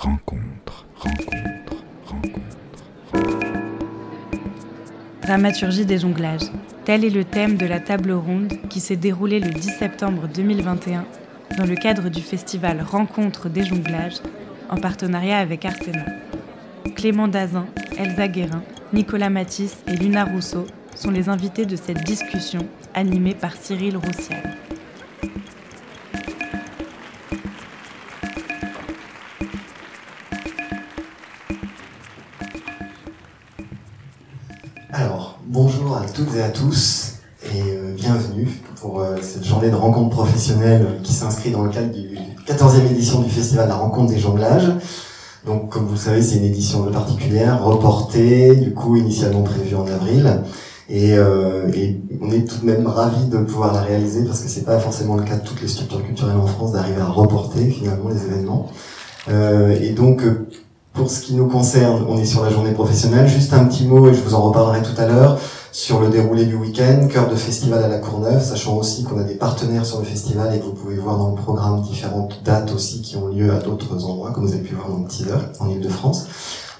rencontre, rencontre, rencontre. Dramaturgie des jonglages. Tel est le thème de la table ronde qui s'est déroulée le 10 septembre 2021 dans le cadre du festival Rencontre des jonglages en partenariat avec Arsena. Clément Dazin, Elsa Guérin, Nicolas Matisse et Luna Rousseau sont les invités de cette discussion animée par Cyril Roussial. Toutes et à tous et euh, bienvenue pour euh, cette journée de rencontre professionnelle qui s'inscrit dans le cadre du 14e édition du festival La Rencontre des Jonglages. Donc, comme vous le savez, c'est une édition un peu particulière, reportée, du coup, initialement prévue en avril. Et, euh, on est tout de même ravis de pouvoir la réaliser parce que c'est pas forcément le cas de toutes les structures culturelles en France d'arriver à reporter finalement les événements. Euh, et donc, euh, pour ce qui nous concerne, on est sur la journée professionnelle. Juste un petit mot, et je vous en reparlerai tout à l'heure, sur le déroulé du week-end, cœur de festival à la Courneuve, sachant aussi qu'on a des partenaires sur le festival et que vous pouvez voir dans le programme différentes dates aussi qui ont lieu à d'autres endroits, comme vous avez pu voir dans le teaser, en Ile-de-France.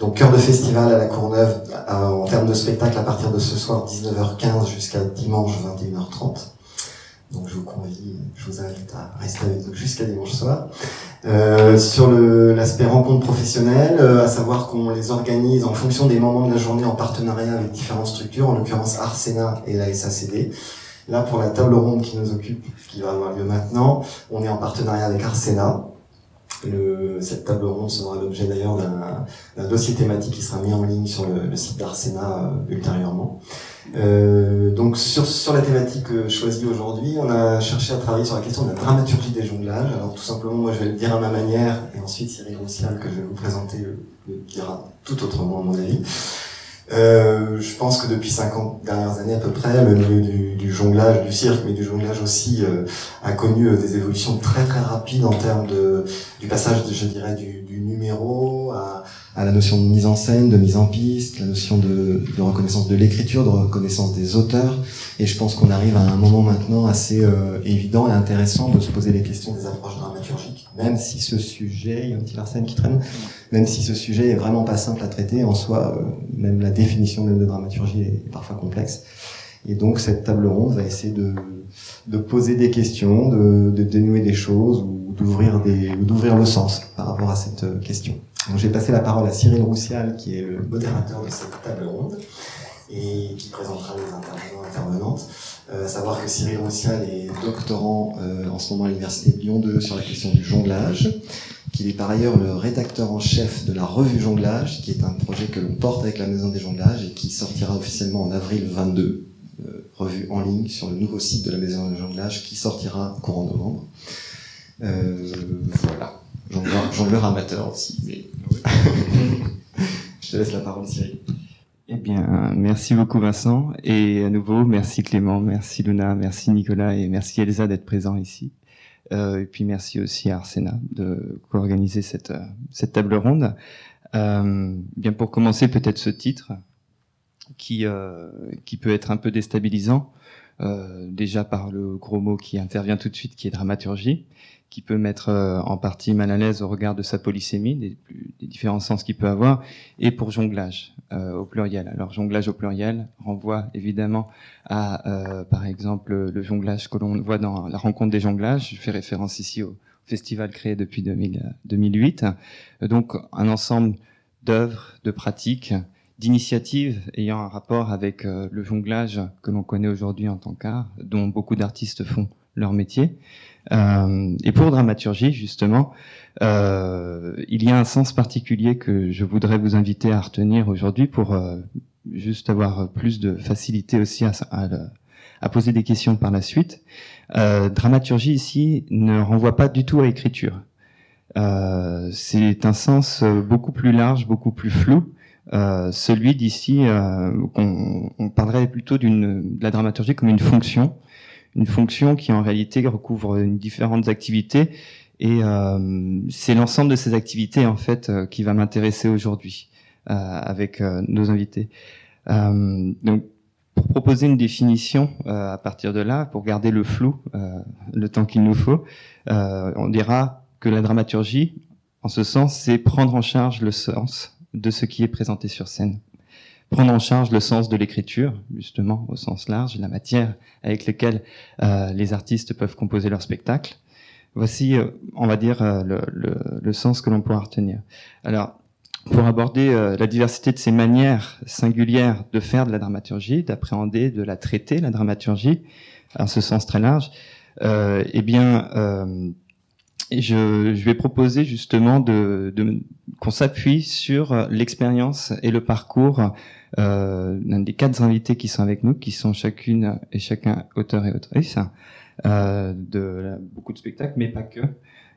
Donc cœur de festival à la Courneuve, euh, en termes de spectacle, à partir de ce soir 19h15 jusqu'à dimanche 21h30. Donc je vous convie, je vous invite à rester avec nous jusqu'à dimanche soir. Euh, sur l'aspect rencontre professionnelle, euh, à savoir qu'on les organise en fonction des moments de la journée en partenariat avec différentes structures, en l'occurrence Arsena et la SACD. Là, pour la table ronde qui nous occupe, qui va avoir lieu maintenant, on est en partenariat avec Arsena. Le, cette table ronde sera l'objet d'ailleurs d'un dossier thématique qui sera mis en ligne sur le, le site d'Arsena euh, ultérieurement. Euh, donc sur, sur la thématique euh, choisie aujourd'hui, on a cherché à travailler sur la question de la dramaturgie des jonglages. Alors tout simplement, moi je vais le dire à ma manière, et ensuite Cyril Roussial, que je vais vous présenter, euh, le dira tout autrement à mon avis. Euh, je pense que depuis 50 dernières années à peu près, le milieu du, du jonglage, du cirque, mais du jonglage aussi, euh, a connu euh, des évolutions très très rapides en termes de, du passage, de, je dirais, du, du numéro à, à la notion de mise en scène, de mise en piste, la notion de, de reconnaissance de l'écriture, de reconnaissance des auteurs. Et je pense qu'on arrive à un moment maintenant assez euh, évident et intéressant de se poser les questions des approches dramaturgiques, même si ce sujet, il y a un petit Arsène qui traîne, même si ce sujet est vraiment pas simple à traiter en soi, euh, même la définition même de dramaturgie est parfois complexe. Et donc cette table ronde va essayer de, poser des questions, de, dénouer des choses ou d'ouvrir des ou d'ouvrir le sens par rapport à cette euh, question. Donc j'ai passé la parole à Cyril Roussial qui est le modérateur de cette table ronde et qui présentera les intervenants intervenantes. Euh, à savoir que Cyril Roussial est doctorant euh, en ce moment à l'université de Lyon 2 sur la question du jonglage, qu'il est par ailleurs le rédacteur en chef de la revue Jonglage, qui est un projet que l'on porte avec la Maison des Jonglages et qui sortira officiellement en avril 22, euh, revue en ligne sur le nouveau site de la Maison des Jonglages qui sortira courant novembre. Voilà, jongleur, jongleur amateur aussi. Mais... Je te laisse la parole Cyril. Eh bien, merci beaucoup Vincent. Et à nouveau, merci Clément, merci Luna, merci Nicolas et merci Elsa d'être présents ici. Euh, et puis merci aussi à Arsena de co-organiser cette, euh, cette table ronde. Euh, bien pour commencer, peut-être ce titre qui, qui peut être un peu déstabilisant, déjà par le gros mot qui intervient tout de suite, qui est dramaturgie, qui peut mettre euh, en partie mal à l'aise au regard de sa polysémie, des, différents sens qu'il peut avoir, et pour jonglage euh, au pluriel. Alors jonglage au pluriel renvoie évidemment à, euh, par exemple, le jonglage que l'on voit dans la rencontre des jonglages. Je fais référence ici au festival créé depuis 2000, euh, 2008. Euh, Donc un ensemble d'œuvres, de pratiques, d'initiatives ayant un rapport avec euh, le jonglage que l'on connaît aujourd'hui en tant qu'art, dont beaucoup d'artistes font leur métier. Euh, et pour dramaturgie, justement, euh, il y a un sens particulier que je voudrais vous inviter à retenir aujourd'hui pour euh, juste avoir plus de facilité aussi à, poser des questions par la suite. Dramaturgie ici ne renvoie pas du tout à écriture. C'est un sens beaucoup plus large, beaucoup plus flou. Celui d'ici, qu'on on parlerait plutôt de la dramaturgie comme une fonction, une fonction qui en réalité recouvre différentes activités et euh, c'est l'ensemble de ces activités en fait euh, qui va m'intéresser aujourd'hui euh, avec euh, nos invités. Euh, donc pour proposer une définition à partir de là, pour garder le flou, le temps qu'il nous faut, on dira que la dramaturgie, En ce sens, c'est prendre en charge le sens de ce qui est présenté sur scène. Prendre en charge le sens de l'écriture, justement, au sens large, la matière avec laquelle euh, les artistes peuvent composer leur spectacle. Voici, euh, on va dire, euh, le, le, le, sens que l'on pourra retenir. Alors, pour aborder euh, la diversité de ces manières singulières de faire de la dramaturgie, d'appréhender, de la traiter, la dramaturgie, en ce sens très large, eh bien, je, je, vais proposer justement de, de qu'on s'appuie sur l'expérience et le parcours euh, d'un des quatre invités qui sont avec nous, qui sont chacune et chacun auteur et autrice euh, de beaucoup de spectacles, mais pas que.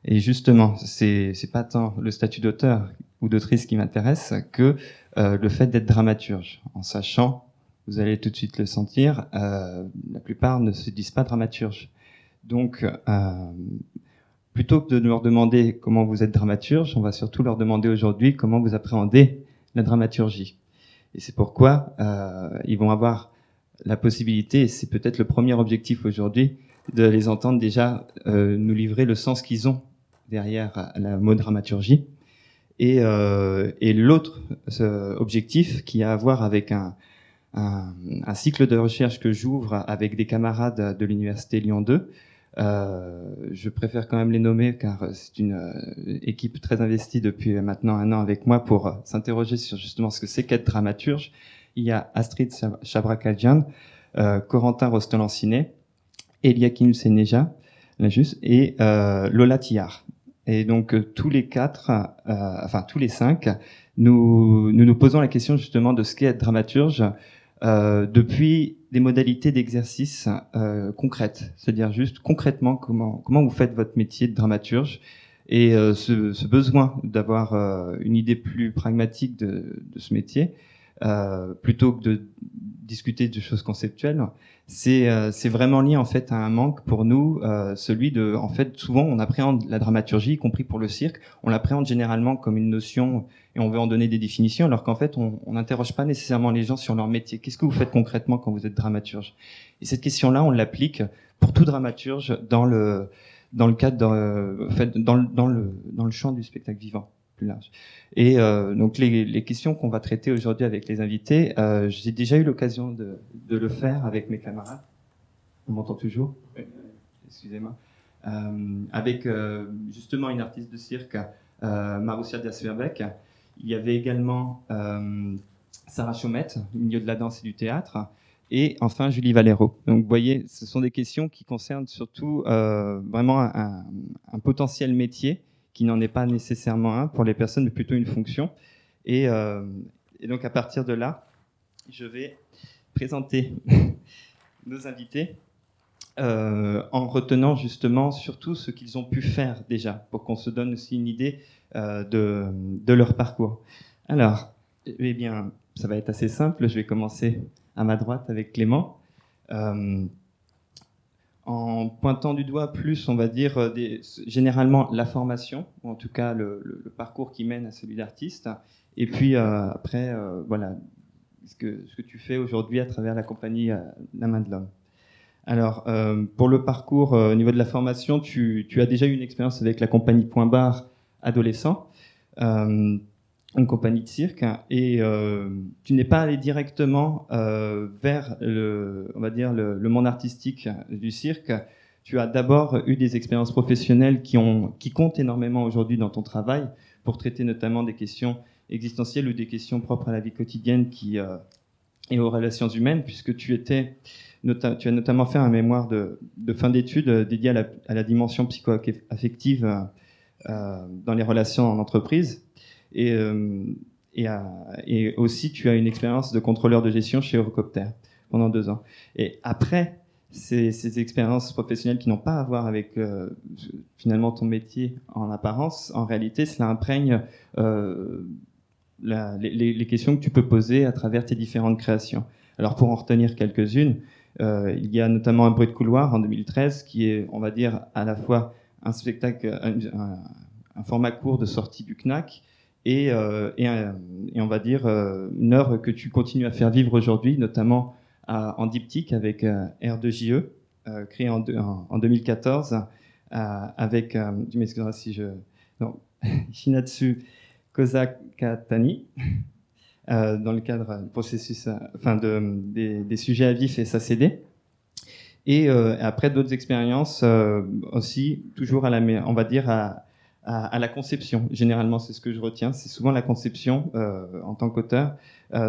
Et justement, c'est c'est pas tant le statut d'auteur ou d'autrice qui m'intéresse que euh, le fait d'être dramaturge, en sachant, vous allez tout de suite le sentir, euh, la plupart ne se disent pas dramaturge. Donc, euh, plutôt que de leur demander comment vous êtes dramaturge, on va surtout leur demander aujourd'hui comment vous appréhendez la dramaturgie. Et c'est pourquoi euh, ils vont avoir la possibilité, et c'est peut-être le premier objectif aujourd'hui, de les entendre déjà euh, nous livrer le sens qu'ils ont derrière la mot dramaturgie. Et, euh, et l'autre objectif qui a à voir avec un, un, un cycle de recherche que j'ouvre avec des camarades de l'université Lyon 2, euh, je préfère quand même les nommer car c'est une euh, équipe très investie depuis maintenant un an avec moi pour euh, s'interroger sur justement ce que c'est qu'être dramaturge. Il y a Astrid Chabrakadjian, euh, Corentin Rostolanciné, Eliakim Seneja, et euh, Lola Tillard. Et donc tous les quatre, enfin tous les cinq, nous, nous posons la question justement de ce qu'est être dramaturge euh, depuis des modalités d'exercice euh, concrètes, c'est-à-dire juste concrètement comment comment vous faites votre métier de dramaturge et euh, ce, besoin d'avoir euh, une idée plus pragmatique de, de ce métier euh, plutôt que de discuter de choses conceptuelles, c'est euh, vraiment lié en fait à un manque pour nous, celui de en fait souvent on appréhende la dramaturgie, y compris pour le cirque, on l'appréhende généralement comme une notion et on veut en donner des définitions, alors qu'en fait, on n'interroge pas nécessairement les gens sur leur métier. Qu'est-ce que vous faites concrètement quand vous êtes dramaturge? Et cette question-là, on l'applique pour tout dramaturge dans le dans le cadre, en fait, dans le, dans le dans le champ du spectacle vivant plus large. Et euh, donc les, les questions qu'on va traiter aujourd'hui avec les invités, euh, j'ai déjà eu l'occasion de, de le faire avec mes camarades. On m'entend toujours? Excusez-moi. Euh, avec justement une artiste de cirque, euh, Marussia Dasverbeck, il y avait également Sarah Chaumette, au milieu de la danse et du théâtre, et enfin Julie Valero. Donc vous voyez, ce sont des questions qui concernent surtout vraiment un, un, potentiel métier qui n'en est pas nécessairement un pour les personnes, mais plutôt une fonction. Et, euh, donc à partir de là, je vais présenter nos invités euh, en retenant justement surtout ce qu'ils ont pu faire déjà, pour qu'on se donne aussi une idée euh, de, de, leur parcours. Alors, eh bien, ça va être assez simple. Je vais commencer à ma droite avec Clément. Euh, en pointant du doigt plus, on va dire, des, généralement la formation, ou en tout cas le, parcours qui mène à celui d'artiste, et puis euh, après, euh, voilà, ce que, tu fais aujourd'hui à travers la compagnie euh, La Main de l'Homme. Alors, euh, pour le parcours euh, au niveau de la formation, tu, tu, as déjà eu une expérience avec la compagnie Point Barre adolescent, euh, une compagnie de cirque, et euh, tu n'es pas allé directement euh, vers le, on va dire le, le, monde artistique du cirque. Tu as d'abord eu des expériences professionnelles qui ont, qui comptent énormément aujourd'hui dans ton travail pour traiter notamment des questions existentielles ou des questions propres à la vie quotidienne qui euh, et aux relations humaines, puisque tu étais tu as notamment fait un mémoire de, de fin d'études dédié à la, à la dimension psycho-affective euh, dans les relations en entreprise. Et, euh, et, aussi, tu as une expérience de contrôleur de gestion chez Eurocopter pendant deux ans. Et après ces, ces expériences professionnelles qui n'ont pas à voir avec euh, finalement ton métier en apparence, en réalité, cela imprègne euh, les, questions que tu peux poser à travers tes différentes créations. Alors pour en retenir quelques-unes, il y a notamment un bruit de couloir en 2013 qui est, on va dire, à la fois un spectacle, un format court de sortie du CNAC et, euh, et, on va dire euh, une œuvre que tu continues à faire vivre aujourd'hui, notamment en diptyque avec euh, R2JE, créé en, en, en 2014 avec, tu m'excuseras si je, non, Shinatsu Kozakatani, euh, dans le cadre du processus, euh, enfin de, des, sujets à vif et SACD. Et euh, après d'autres expériences euh, aussi, toujours à la, on va dire à, à, à la conception. Généralement, c'est ce que je retiens. C'est souvent la conception euh, en tant qu'auteur.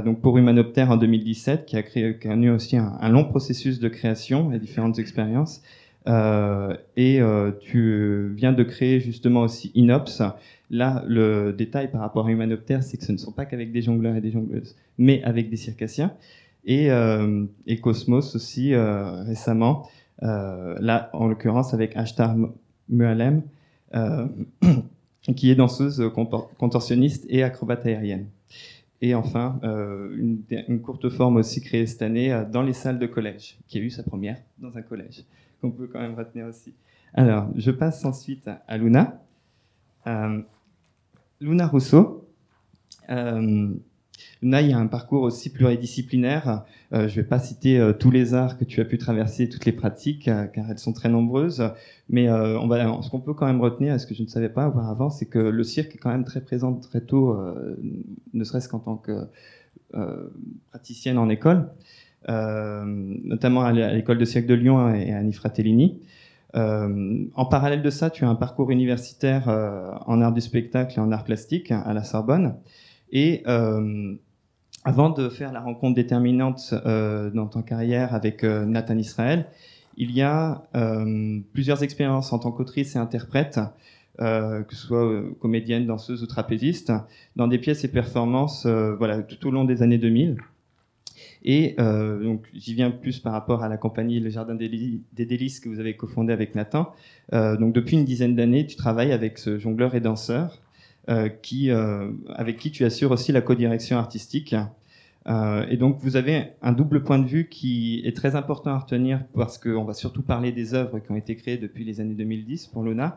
donc pour Humanoptère en 2017, qui a créé, qui a eu aussi un, long processus de création et différentes expériences. et tu viens de créer justement aussi Inops. Là, le détail par rapport à Humanoptère, c'est que ce ne sont pas qu'avec des jongleurs et des jongleuses, mais avec des circassiens et, euh, et Cosmos aussi euh, récemment. Euh, là, en l'occurrence, avec Ashtar Mualem, euh, qui est danseuse contorsionniste et acrobate aérienne. Et enfin, euh, une, courte forme aussi créée cette année euh, dans les salles de collège, qui a eu sa première dans un collège, qu'on peut quand même retenir aussi. Alors, je passe ensuite à Luna. Euh, Luna Rousseau. Luna, il y a un parcours aussi pluridisciplinaire. Euh, je ne vais pas citer euh, tous les arts que tu as pu traverser, toutes les pratiques, euh, car elles sont très nombreuses. Mais ce qu'on peut quand même retenir, ce que je ne savais pas auparavant, c'est que le cirque est quand même très présent très tôt, ne serait-ce qu'en tant que praticienne en école, notamment à l'école de cirque de Lyon et à Annie en parallèle de ça, tu as un parcours universitaire en art du spectacle et en art plastique à la Sorbonne. Et euh, avant de faire la rencontre déterminante euh, dans ton carrière avec euh, Nathan Israël, il y a plusieurs expériences en tant qu'autrice et interprète, que ce soit comédienne, danseuse ou trapéziste, dans des pièces et performances voilà, tout au long des années 2000. Et donc j'y viens plus par rapport à la compagnie Le Jardin des, Délices que vous avez cofondé avec Nathan. donc depuis une dizaine d'années, tu travailles avec ce jongleur et danseur qui, euh, avec qui tu assures aussi la codirection artistique. Euh, et donc vous avez un double point de vue qui est très important à retenir parce qu'on va surtout parler des œuvres qui ont été créées depuis les années 2010 pour Luna.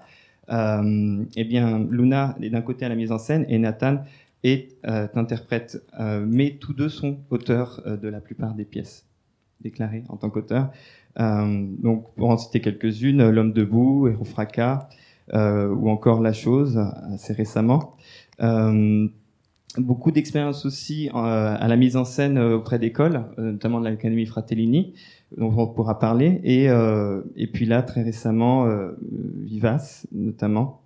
Euh, eh bien, Luna est d'un côté à la mise en scène et Nathan est euh, interprète, euh, mais tous deux sont auteurs euh, de la plupart des pièces déclarées en tant qu'auteurs. donc, pour en citer quelques-unes, L'homme debout, Héros fracas, euh, ou encore La Chose assez récemment. Euh, beaucoup d'expériences aussi euh, à la mise en scène auprès d'écoles, notamment de l'Académie Fratellini, dont on pourra parler, et, et puis là très récemment Vivace notamment.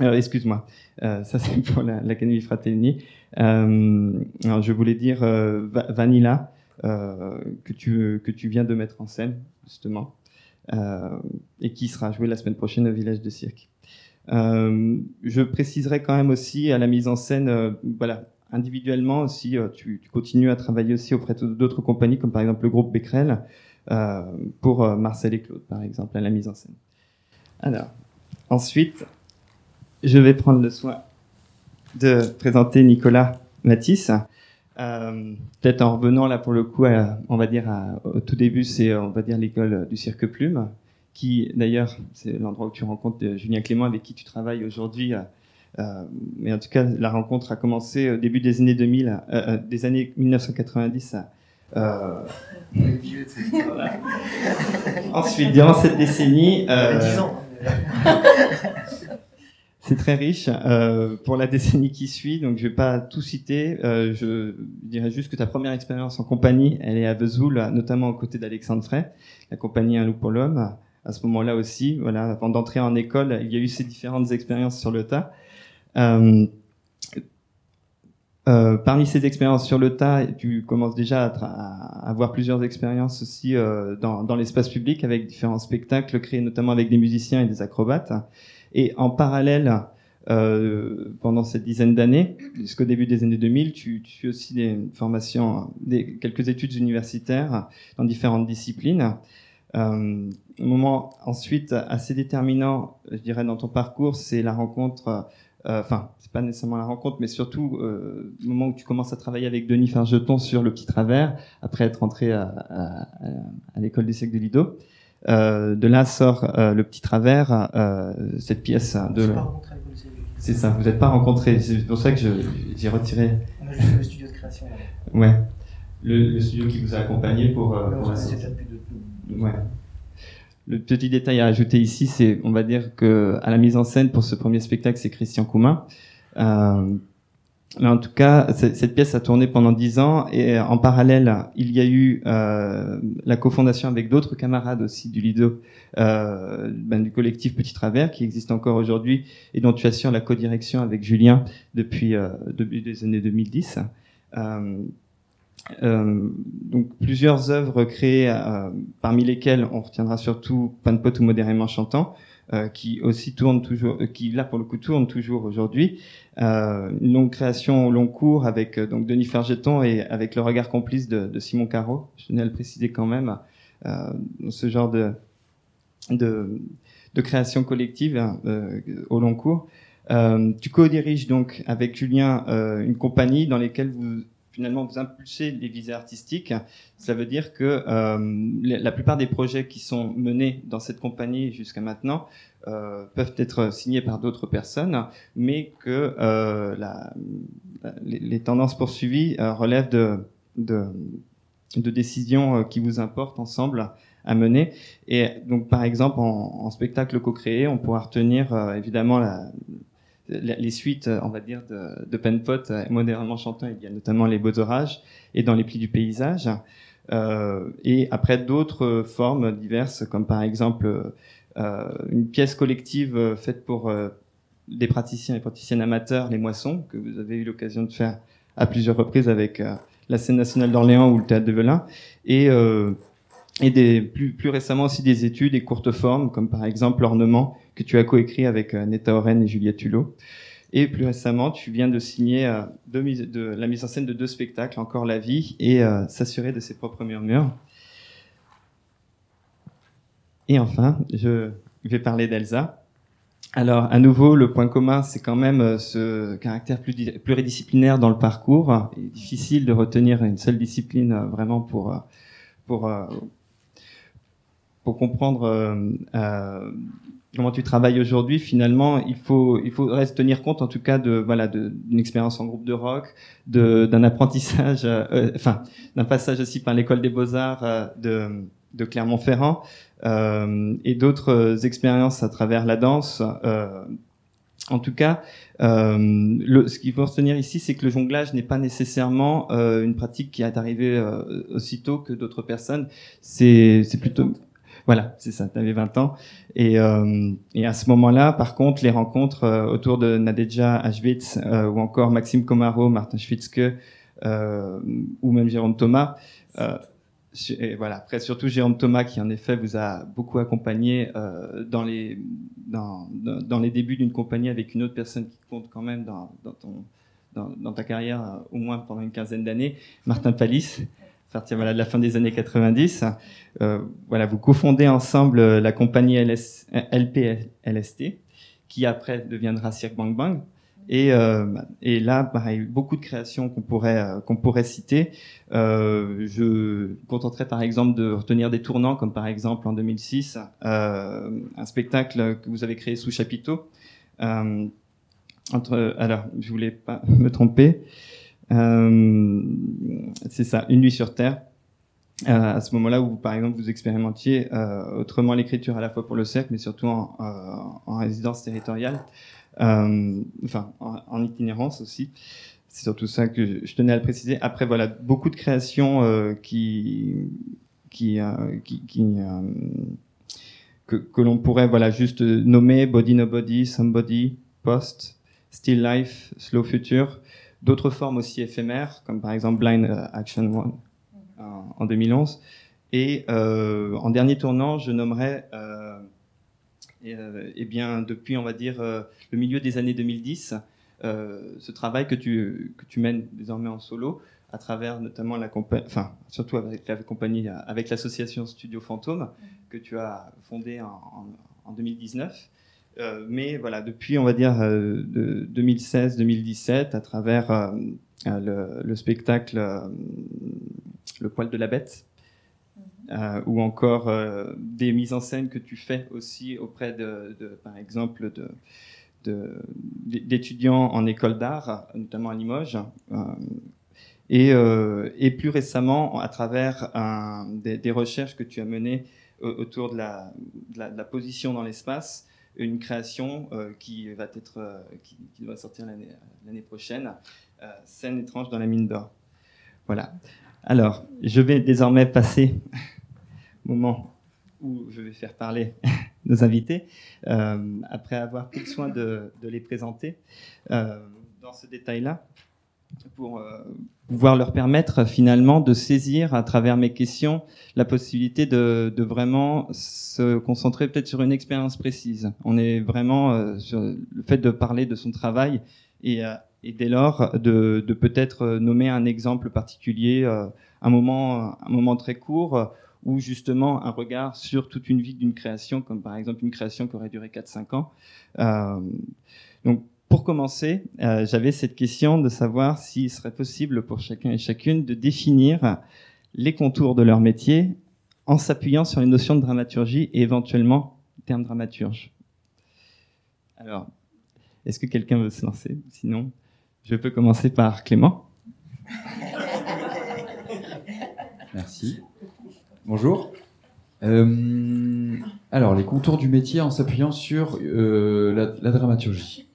Euh, Excuse-moi, euh, ça c'est pour l'Académie la, Fratellini. Euh, je voulais dire Vanilla que tu que tu viens de mettre en scène justement euh, et qui sera joué la semaine prochaine au village de cirque. Euh, je préciserai quand même aussi à la mise en scène, euh, voilà, individuellement aussi, tu, tu, continues à travailler aussi auprès d'autres compagnies, comme par exemple le groupe Becquerel, euh, pour Marcel et Claude, par exemple, à la mise en scène. Alors, ensuite, je vais prendre le soin de présenter Nicolas Matisse. Euh, Peut-être en revenant là pour le coup, à, on va dire à, au tout début, c'est on va dire l'école du cirque Plume, qui d'ailleurs c'est l'endroit où tu rencontres Julien Clément avec qui tu travailles aujourd'hui. Euh, mais en tout cas, la rencontre a commencé au début des années 2000, euh, euh, des années 1990. Euh, voilà. Ensuite, durant cette décennie, euh, 10 ans. C'est très riche euh, pour la décennie qui suit, donc je vais pas tout citer. Euh, je dirais juste que ta première expérience en compagnie, elle est à Vesoul, notamment aux côtés d'Alexandre Frey, la compagnie Un loup pour l'homme. À ce moment-là aussi, voilà, avant d'entrer en école, il y a eu ces différentes expériences sur le tas. Euh, parmi ces expériences sur le tas, tu commences déjà à, avoir plusieurs expériences aussi dans l'espace public avec différents spectacles créés notamment avec des musiciens et des acrobates. Et en parallèle, euh, pendant cette dizaine d'années, jusqu'au début des années 2000, tu, tu fais aussi des formations, des, quelques études universitaires dans différentes disciplines. Euh, un moment ensuite assez déterminant, je dirais, dans ton parcours, c'est la rencontre, euh, enfin, c'est pas nécessairement la rencontre, mais surtout euh, le moment où tu commences à travailler avec Denis Fargeton sur Le Petit Travers, après être entré à, à, à l'école des siècles de Lido. Euh, de là sort euh, le petit travers, euh, cette pièce de. C'est ça, vous n'êtes pas rencontrés. C'est pour ça que j'ai retiré. On a juste le studio de création. Ouais, le, le, studio qui vous a accompagné pour. Ouais, pour de... Ouais. le petit détail à ajouter ici, c'est, on va dire que à la mise en scène pour ce premier spectacle, c'est Christian Coumin. Euh, en tout cas, cette pièce a tourné pendant dix ans et en parallèle, il y a eu euh, la cofondation avec d'autres camarades aussi du Lido, euh, ben, du collectif Petit Travers, qui existe encore aujourd'hui et dont tu assures la codirection avec Julien depuis euh, depuis les années 2010. Euh, euh, donc plusieurs œuvres créées, euh, parmi lesquelles on retiendra surtout Pan Pot ou Modérément Chantant, euh, qui aussi tourne toujours, euh, qui là pour le coup tourne toujours aujourd'hui. Euh, une longue création au long cours avec donc Denis Fergeton et avec le regard complice de, de Simon Caro. Je tenais à le préciser quand même. ce genre de, de, de création collective hein, au long cours. tu co-diriges donc avec Julien une compagnie dans laquelle vous finalement vous impulsez des visées artistiques, ça veut dire que euh, la plupart des projets qui sont menés dans cette compagnie jusqu'à maintenant euh, peuvent être signés par d'autres personnes, mais que euh, la, les, les, tendances poursuivies euh, relèvent de, de, de, décisions euh, qui vous importent ensemble à mener. Et donc, par exemple, en, en spectacle co-créé, on pourra retenir euh, évidemment la, les suites, on va dire, de, de Penpot, euh, modérément chantant, il y a notamment les beaux orages et dans les plis du paysage. Euh, et après d'autres formes diverses, comme par exemple euh, une pièce collective faite pour euh, des praticiens et praticiennes amateurs, les moissons, que vous avez eu l'occasion de faire à plusieurs reprises avec euh, la scène nationale d'Orléans ou le théâtre de Velin. Et et des, plus, plus récemment aussi des études et courtes formes, comme par exemple l'ornement que tu as coécrit avec euh, Neta Oren et Juliette Hulot. Et plus récemment, tu viens de signer euh, la mise en scène de deux spectacles, Encore la vie et euh, S'assurer de ses propres murmures. Et enfin, je vais parler d'Elsa. Alors, à nouveau, le point commun, c'est quand même ce caractère pluridisciplinaire dans le parcours. Il est difficile de retenir une seule discipline vraiment pour, pour, pour comprendre comment tu travailles aujourd'hui, finalement, il faut il faudrait se tenir compte, en tout cas, de voilà d'une expérience en groupe de rock, d'un apprentissage, euh, enfin d'un passage aussi par l'école des beaux arts de, de Clermont-Ferrand et d'autres expériences à travers la danse. en tout cas, le, ce qu'il faut retenir ici, c'est que le jonglage n'est pas nécessairement une pratique qui est arrivée aussitôt que d'autres personnes. C'est plutôt voilà, c'est ça, tu avais 20 ans. Et, euh, et à ce moment-là, par contre, les rencontres euh, autour de Nadejda Ashwitz euh, ou encore Maxime Komaro, Martin Schwitzke euh, ou même Jérôme Thomas, euh, et voilà, après surtout Jérôme Thomas qui en effet vous a beaucoup accompagné dans, les, dans, dans, les débuts d'une compagnie avec une autre personne qui compte quand même dans, dans, ton, dans ta carrière au moins pendant une quinzaine d'années, Martin Palis partir voilà, de la fin des années 90. Euh, voilà, vous cofondez ensemble euh, la compagnie LS, LPLST, qui après deviendra Cirque Bang Bang. Et, euh, et là, pareil, beaucoup de créations qu'on pourrait euh, pourrait citer. Euh, je contenterai par exemple de retenir des tournants, comme par exemple en 2006, euh, un spectacle que vous avez créé sous chapiteau. alors, je voulais pas me tromper. Euh, c'est ça, une nuit sur Terre. Euh, à ce moment-là où, par exemple, vous expérimentiez euh, autrement l'écriture à la fois pour le cercle, mais surtout en, en résidence territoriale, enfin en, itinérance aussi. C'est surtout ça que je tenais à le préciser. Après, voilà, beaucoup de créations qui qui, qui, qui que, que l'on pourrait voilà juste nommer Body No Body, Somebody, Post, Still Life, Slow Future d'autres formes aussi éphémères, comme par exemple Blind euh, Action One en 2011. Et euh, en dernier tournant, je nommerai, euh, et, eh bien, depuis, on va dire, le milieu des années 2010, ce travail que tu, que tu mènes désormais en solo, à travers notamment la enfin, surtout avec la avec l'association Studio Fantôme, que tu as fondée en 2019. Euh, mais voilà, depuis, on va dire, euh, de 2016-2017, à travers euh, le, le, spectacle Le poil de la bête, euh, ou encore euh, des mises en scène que tu fais aussi auprès de, de par exemple, de d'étudiants en école d'art, notamment à Limoges, euh, et, et, plus récemment à travers un, des, des, recherches que tu as menées autour de la, position dans l'espace, une création qui va être qui, doit sortir l'année prochaine, scène étrange dans la mine d'or. Voilà. Alors, je vais désormais passer au moment où je vais faire parler nos invités, euh, après avoir pris soin de, les présenter euh, dans ce détail-là, pour euh, pouvoir leur permettre finalement de saisir à travers mes questions la possibilité de, vraiment se concentrer peut-être sur une expérience précise. On est vraiment sur le fait de parler de son travail et, dès lors de, de peut-être nommer un exemple particulier, un moment, un moment très court ou justement un regard sur toute une vie d'une création, comme par exemple une création qui aurait duré 4-5 ans. Euh, donc, pour commencer, euh, j'avais cette question de savoir s'il serait possible pour chacun et chacune de définir les contours de leur métier en s'appuyant sur les notions de dramaturgie et éventuellement terme dramaturge. Alors, est-ce que quelqu'un veut se lancer? Sinon, je peux commencer par Clément. Merci. Bonjour. Euh, alors, les contours du métier en s'appuyant sur euh, la, dramaturgie.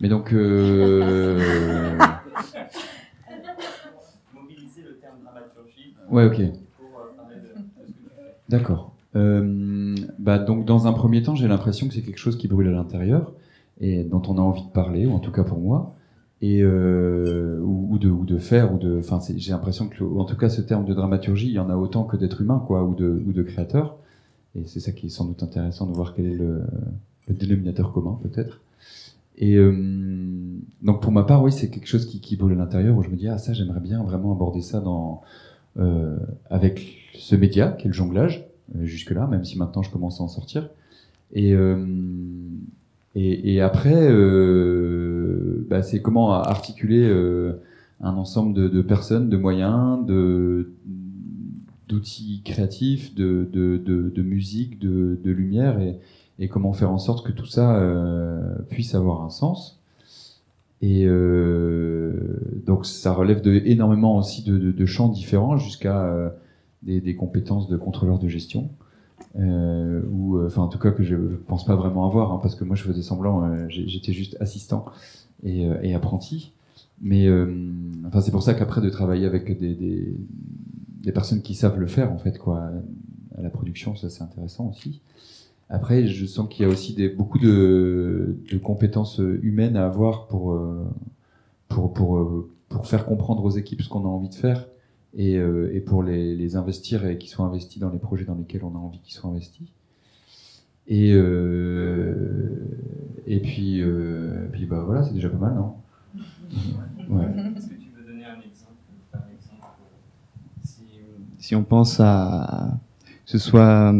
Mais donc. Euh... Mobiliser le terme dramaturgie. Ouais, ok. Euh, D'accord. bah, donc, dans un premier temps, j'ai l'impression que c'est quelque chose qui brûle à l'intérieur et dont on a envie de parler, ou en tout cas pour moi et euh, ou, de ou de faire ou de enfin j'ai l'impression que en tout cas ce terme de dramaturgie il y en a autant que d'êtres humains quoi ou de ou de créateurs et c'est ça qui est sans doute intéressant de voir quel est le, le dénominateur commun peut-être et euh, donc pour ma part oui c'est quelque chose qui qui brûle à l'intérieur où je me dis ah ça j'aimerais bien vraiment aborder ça dans euh, avec ce média qui est le jonglage euh, jusque là même si maintenant je commence à en sortir. Et euh, et, et après, euh, bah, c'est comment articuler un ensemble de, de, personnes, de moyens, de d'outils créatifs, de, de, de, musique, de, de lumière, et, et, comment faire en sorte que tout ça euh, puisse avoir un sens. Et euh, donc ça relève de, énormément aussi de, champs différents jusqu'à euh, des, compétences de contrôleur de gestion ou enfin en tout cas que je pense pas vraiment avoir, hein, parce que moi je faisais semblant, j'étais juste assistant et, apprenti. Mais enfin c'est pour ça qu'après de travailler avec des, personnes qui savent le faire en fait quoi, à la production, ça c'est intéressant aussi. Après, je sens qu'il y a aussi des, beaucoup de, de, compétences humaines à avoir pour, pour, pour, pour faire comprendre aux équipes ce qu'on a envie de faire et, euh, et pour les, les, investir et qu'ils soient investis dans les projets dans lesquels on a envie qu'ils soient investis. Et, euh, et puis, euh, puis bah voilà, c'est déjà pas mal, non? Ouais. Est-ce que tu veux donner un exemple, par exemple si, si, on pense à ce soit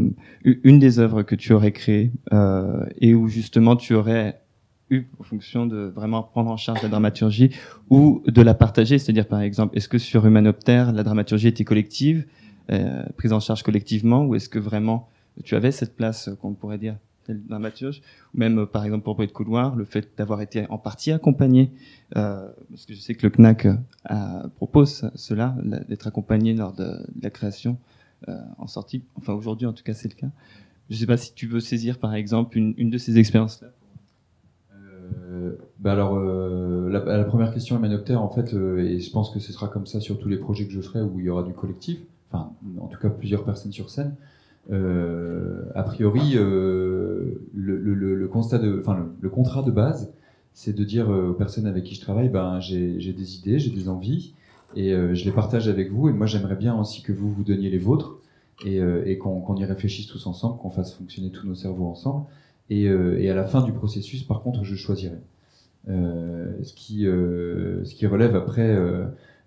une des œuvres que tu aurais créées euh, et où justement tu aurais en fonction de vraiment prendre en charge la dramaturgie ou de la partager. C'est-à-dire, par exemple, est-ce que sur Humanoptère, la dramaturgie était collective, euh, prise en charge collectivement, ou est-ce que vraiment tu avais cette place euh, qu'on pourrait dire telle dramaturge? Même, euh, par exemple, pour Bruit de couloir, le fait d'avoir été en partie accompagné, euh, parce que je sais que le CNAC propose cela, d'être accompagné lors de, la création euh, en sortie. Enfin, aujourd'hui, en tout cas, c'est le cas. Je ne sais pas si tu veux saisir, par exemple, une, de ces expériences-là. Euh, bah alors, euh, la, première question Emmanuel en fait, euh, et je pense que ce sera comme ça sur tous les projets que je ferai où il y aura du collectif, enfin, en tout cas plusieurs personnes sur scène. a priori, le, constat de, le, contrat de base, c'est de dire aux personnes avec qui je travaille, ben, j'ai des idées, j'ai des envies, et je les partage avec vous, et moi j'aimerais bien aussi que vous vous donniez les vôtres, et, et qu'on y réfléchisse tous ensemble, qu'on fasse fonctionner tous nos cerveaux ensemble. Et, euh, et, à la fin du processus, par contre, je choisirai. Euh, ce, qui, euh, ce qui relève après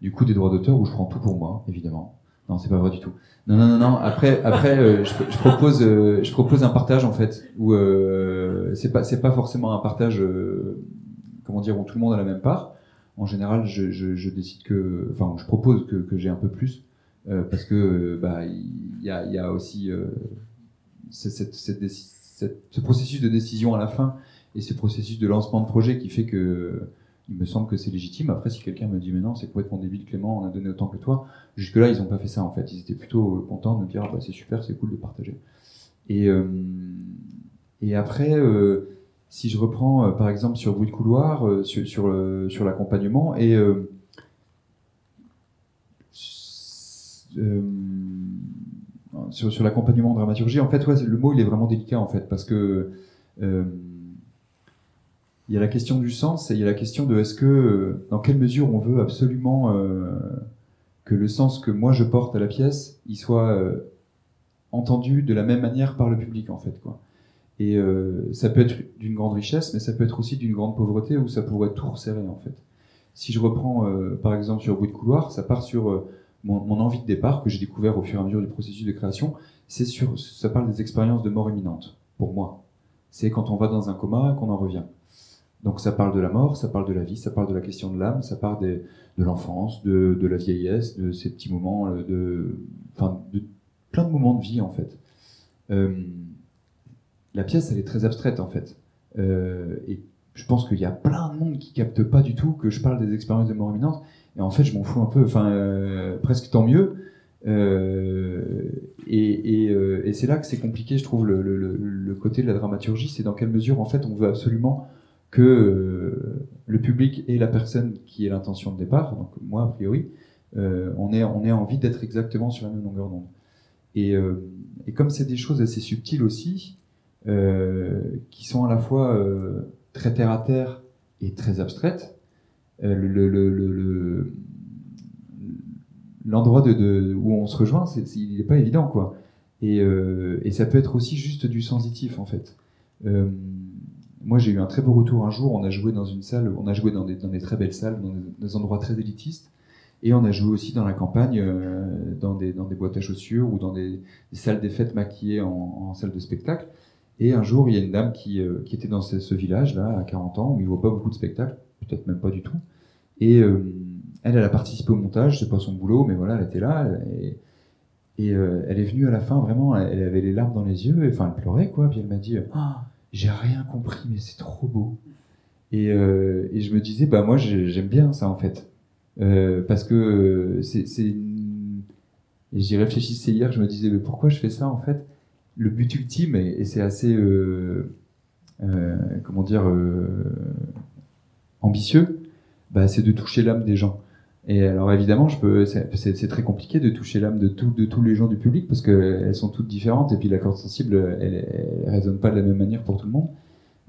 du coup des droits d'auteur où je prends tout pour moi, évidemment. Non, c'est pas vrai du tout. Non, non, non, non. Après, après, je, je, propose, je propose un partage en fait où c'est pas, c'est pas forcément un partage, comment dire, où tout le monde a la même part. En général, je, je, je décide que, enfin, je propose que, que j'ai un peu plus parce que bah il y a, y a aussi cette, cette, ce processus de décision à la fin et ce processus de lancement de projet qui fait que il me semble que c'est légitime. Après, si quelqu'un me dit, mais non, c'est complètement débile, Clément, on a donné autant que toi, jusque-là, ils n'ont pas fait ça, en fait. Ils étaient plutôt euh, contents de me dire, ah, bah, c'est super, c'est cool de partager. Et, euh, et après, euh, si je reprends, par exemple, sur Bruit de couloir, sur, sur, sur l'accompagnement, et sur, sur l'accompagnement en dramaturgie, en fait, le mot, il est vraiment délicat, en fait, parce que il y a la question du sens et il y a la question de est-ce que, dans quelle mesure on veut absolument euh, que le sens que moi je porte à la pièce, il soit euh, entendu de la même manière par le public en fait quoi. Et euh, ça peut être d'une grande richesse, mais ça peut être aussi d'une grande pauvreté où ça pourrait tout resserrer en fait. Si je reprends par exemple sur Bruit de couloir, ça part sur mon, mon, envie de départ que j'ai découvert au fur et à mesure du processus de création. C'est sur, ça parle des expériences de mort imminente pour moi. C'est quand on va dans un coma qu'on en revient. Donc ça parle de la mort, ça parle de la vie, ça parle de la question de l'âme, ça parle de l'enfance, de, de, la vieillesse, de ces petits moments, euh, de, enfin, de plein de moments de vie en fait. Euh, la pièce, elle est très abstraite en fait. Euh, et je pense qu'il y a plein de monde qui capte pas du tout que je parle des expériences de mort imminente. Et en fait, je m'en fous un peu. Enfin, euh, presque tant mieux. Euh, et, et, et c'est là que c'est compliqué, je trouve, le, le, le, côté de la dramaturgie, c'est dans quelle mesure en fait on veut absolument que euh, le public et la personne qui est l'intention de départ, donc moi a priori, euh, on, est, on envie d'être exactement sur la même longueur d'onde. Et, euh, et, comme c'est des choses assez subtiles aussi, qui sont à la fois très terre à terre et très abstraites, le, l'endroit où on se rejoint, c'est, il n'est pas évident, quoi. Et, euh, ça peut être aussi juste du sensitif, en fait. Euh, moi, j'ai eu un très beau retour un jour. On a joué dans une salle, on a joué dans des, très belles salles, dans des, endroits très élitistes. Et on a joué aussi dans la campagne, euh, dans, des, dans des boîtes à chaussures ou dans des, salles des fêtes maquillées en, en salle de spectacle. Et un jour, il y a une dame qui, euh, qui était dans ce, village-là, à 40 ans, où il ne voit pas beaucoup de spectacles, peut-être même pas du tout. Et euh, elle, elle a participé au montage, c'est pas son boulot, mais voilà, elle était là. Et, et elle est venue à la fin, vraiment, elle, avait les larmes dans les yeux, enfin, elle pleurait, quoi. Puis elle m'a dit, ah, j'ai rien compris, mais c'est trop beau. Et, euh, et, je me disais, bah moi j'aime bien ça en fait, euh, parce que c'est, et j'y réfléchissais hier, je me disais, mais pourquoi je fais ça en fait? Le but ultime et, c'est assez, euh, euh comment dire, euh, ambitieux, bah, c'est de toucher l'âme des gens. Et alors évidemment, je peux, c'est très compliqué de toucher l'âme de, tous les gens du public parce qu'elles sont toutes différentes et puis la corde sensible, elle, elle, résonne pas de la même manière pour tout le monde.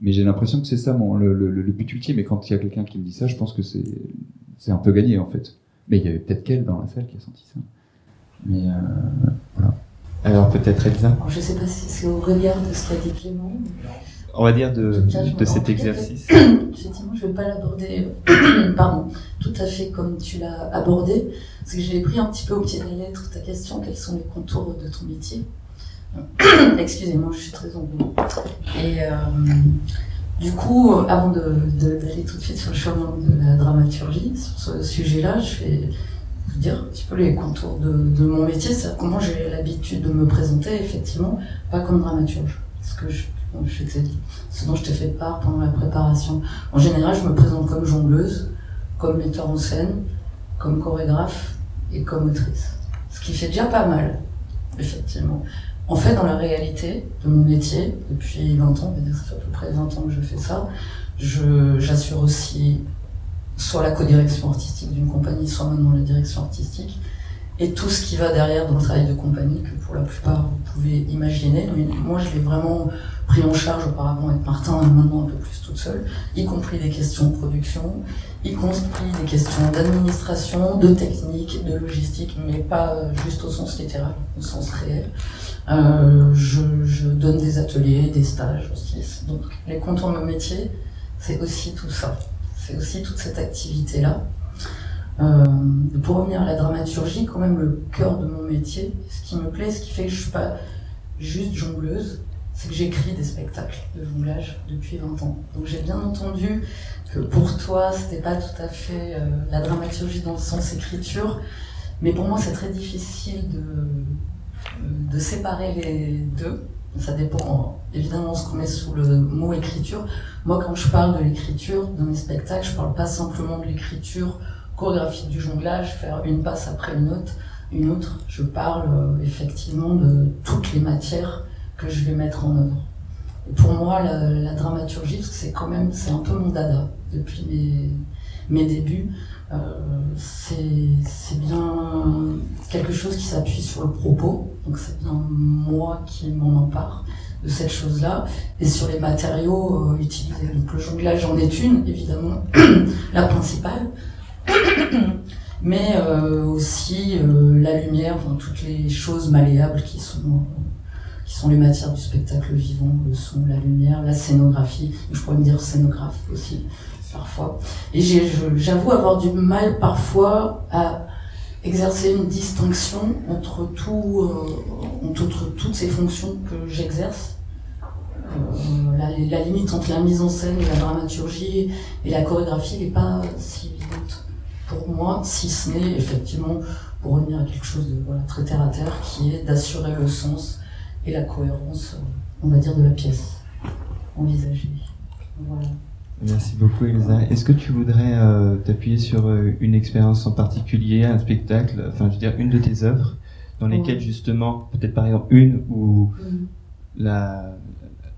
Mais j'ai l'impression que c'est ça mon, le, but ultime. Et quand il y a quelqu'un qui me dit ça, je pense que c'est un peu gagné en fait. Mais il y avait peut-être qu'elle dans la salle qui a senti ça. Mais voilà. Alors peut-être Elsa? Je sais pas si c'est au regard de ce qu'a dit Clément? On va dire, de, de cet exercice Effectivement, je ne vais pas l'aborder, pardon, tout à fait comme tu l'as abordé, parce que j'ai pris un petit peu au pied de la lettre ta question, quels sont les contours de ton métier? Excusez-moi, je suis très enrouée. Et euh, du coup, avant d'aller tout de suite sur le chemin de la dramaturgie, sur ce sujet-là, je vais vous dire un petit peu les contours de, mon métier, c'est comment j'ai l'habitude de me présenter, effectivement, pas comme dramaturge. Parce que je je sais ce dont je t'ai fait part pendant la préparation. En général, je me présente comme jongleuse, comme metteur en scène, comme chorégraphe et comme autrice. Ce qui fait déjà pas mal, effectivement. En fait, dans la réalité de mon métier, depuis 20 ans, ça fait à peu près 20 ans que je fais ça, j'assure aussi soit la co-direction artistique d'une compagnie, soit maintenant la direction artistique, et tout ce qui va derrière dans le travail de compagnie, que pour la plupart vous pouvez imaginer. Moi, je l'ai vraiment pris en charge auparavant avec Martin et maintenant un peu plus toute seule, y compris des questions de production, y compris des questions d'administration, de technique, de logistique, mais pas juste au sens littéral, au sens réel. Euh, je, je, donne des ateliers, des stages aussi. Donc les contours de mon métier, c'est aussi tout ça. C'est aussi toute cette activité-là. Euh, pour revenir à la dramaturgie, quand même le cœur de mon métier, ce qui me plaît, ce qui fait que je suis pas juste jongleuse, c'est que j'écris des spectacles de jonglage depuis 20 ans. Donc j'ai bien entendu que pour toi, c'était pas tout à fait euh, la dramaturgie dans le sens écriture, mais pour moi, c'est très difficile de, euh, de séparer les deux. Ça dépend évidemment ce qu'on met sous le mot écriture. Moi, quand je parle de l'écriture de mes spectacles, je parle pas simplement de l'écriture chorégraphique du jonglage, faire une passe après une autre. Une autre, je parle euh, effectivement de toutes les matières que je vais mettre en œuvre. Pour moi, la, dramaturgie, c'est quand même, c'est un peu mon dada depuis mes, mes débuts. Euh, c'est bien quelque chose qui s'appuie sur le propos, donc c'est bien moi qui m'en empare de cette chose-là, et sur les matériaux euh, utilisés. Donc le jonglage en est une, évidemment, la principale, mais euh, aussi la lumière, enfin, toutes les choses malléables qui sont qui sont les matières du spectacle vivant, le son, la lumière, la scénographie. Je pourrais me dire scénographe aussi parfois. Et j'avoue avoir du mal parfois à exercer une distinction entre, euh, toutes ces fonctions que j'exerce. Euh, la, limite entre la mise en scène la dramaturgie et la chorégraphie n'est pas si évidente pour moi, si ce n'est effectivement pour revenir à quelque chose de très terre à terre, qui est d'assurer le sens et la cohérence, on va dire, de la pièce envisagée. Voilà. Merci beaucoup Elsa. Est-ce que tu voudrais euh, t'appuyer sur euh, une expérience en particulier, un spectacle, enfin je veux dire une de tes œuvres, dans lesquelles justement, peut-être par exemple une où mm. la,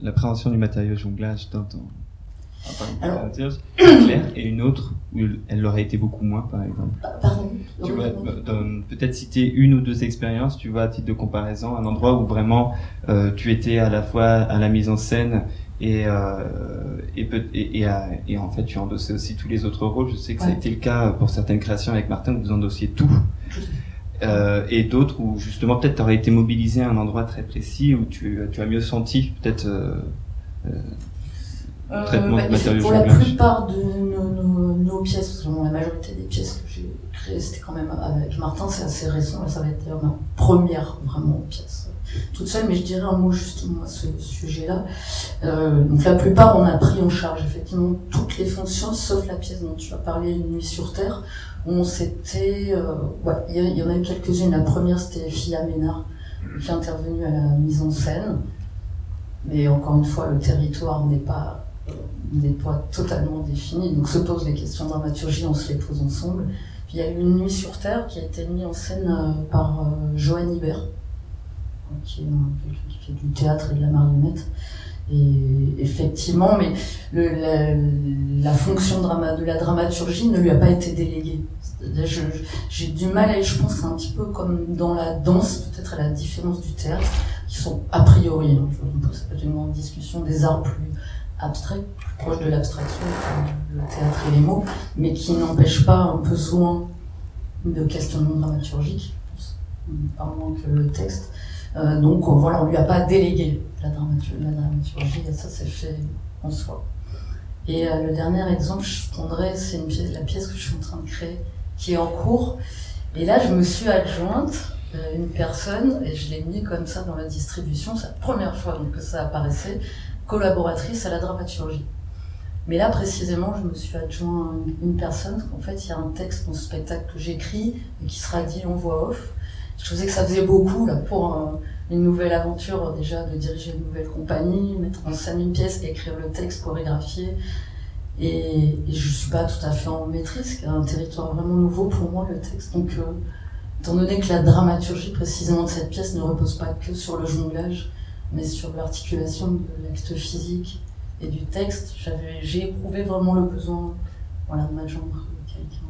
l'appréhension du matériau jonglage dans ton Alors, clair, et une autre où elle l'aurait été beaucoup moins par exemple. Pardon. Tu vois, peut-être citer une ou deux expériences, tu vois, à titre de comparaison, un endroit où vraiment euh, tu étais à la fois à la mise en scène et, euh, et, et, et, et, en fait tu endossais aussi tous les autres rôles. Je sais que ça a été le cas pour certaines créations avec Martin, où vous endossiez tout. Euh, et d'autres où justement peut-être tu aurais été mobilisé à un endroit très précis où tu, tu as mieux senti peut-être euh, euh, euh traitement bah, de matériaux Pour la plupart de nos, nos, nos pièces, parce que la majorité des pièces que j'ai créées c'était quand même avec Martin, c'est assez récent, ça va être ma première vraiment pièce toute seule, mais je dirais un mot justement à ce sujet-là. Euh, donc la plupart, on a pris en charge effectivement toutes les fonctions, sauf la pièce dont tu as parlé, Une nuit sur Terre. On s'était, euh, il y, en a eu quelques-unes. La première, c'était Fia Ménard, qui est intervenue à la mise en scène. Mais encore une fois, le territoire n'est pas euh, totalement défini. Donc se posent les questions de dramaturgie, on se les pose ensemble. Puis il y a eu Une nuit sur Terre qui a été mise en scène par Joanne Hibert, qui est qui fait du théâtre et de la marionnette. Et effectivement, mais la, fonction de, la dramaturgie ne lui a pas été déléguée. J'ai du mal à, je pense que c'est un petit peu comme dans la danse, peut-être à la différence du théâtre, qui sont a priori, hein, ça peut être une grande discussion, des arts plus abstraits, plus proches de l'abstraction, le théâtre et les mots, mais qui n'empêchent pas un besoin de questionnement dramaturgique, pas moins que le texte. Euh, donc voilà, on lui a pas délégué la dramaturgie, et ça c'est fait en soi. Et euh, le dernier exemple, je prendrais, c'est la pièce que je suis en train de créer, qui est en cours. Et là, je me suis adjointe euh, une personne, et je l'ai mis comme ça dans la distribution, c'est la première fois que ça apparaissait, collaboratrice à la dramaturgie. Mais là, précisément, je me suis adjoint une, personne, en fait, il y a un texte ce spectacle que j'écris et qui sera dit en voix off, je trouvais que ça faisait beaucoup là, pour une nouvelle aventure, déjà de diriger une nouvelle compagnie, mettre en scène une pièce, écrire le texte, chorégraphier. Et, je suis pas tout à fait en maîtrise, c'est un territoire vraiment nouveau pour moi, le texte. Donc, euh, étant donné que la dramaturgie précisément de cette pièce ne repose pas que sur le jonglage, mais sur l'articulation de l'acte physique et du texte, j'ai éprouvé vraiment le besoin voilà, de m'adjoindre quelqu'un.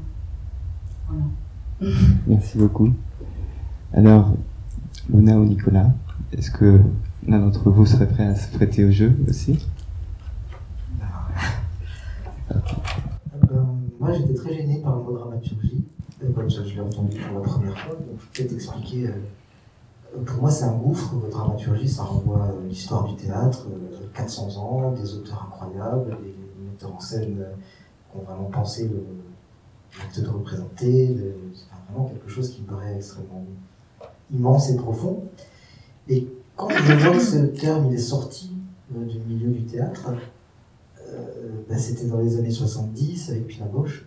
Voilà. Merci beaucoup. Alors, Luna ou Nicolas, est-ce que l'un d'entre vous serait prêt à se prêter au jeu aussi? Euh, Moi, j'étais très gêné par le mot dramaturgie, comme ça je l'ai entendu pour la première fois, donc peut-être expliquer. Euh, pour moi, c'est un gouffre. Dramaturgie, ça renvoie à l'histoire du théâtre, 400 euh, ans, des auteurs incroyables, des metteurs en scène qui ont vraiment pensé l'acte de représenter, c'est vraiment quelque chose qui me paraît extrêmement immense et profond. Et quand je vois que ce terme il est sorti euh, du milieu du théâtre, euh, ben, c'était dans les années 70 avec Pina Bausch,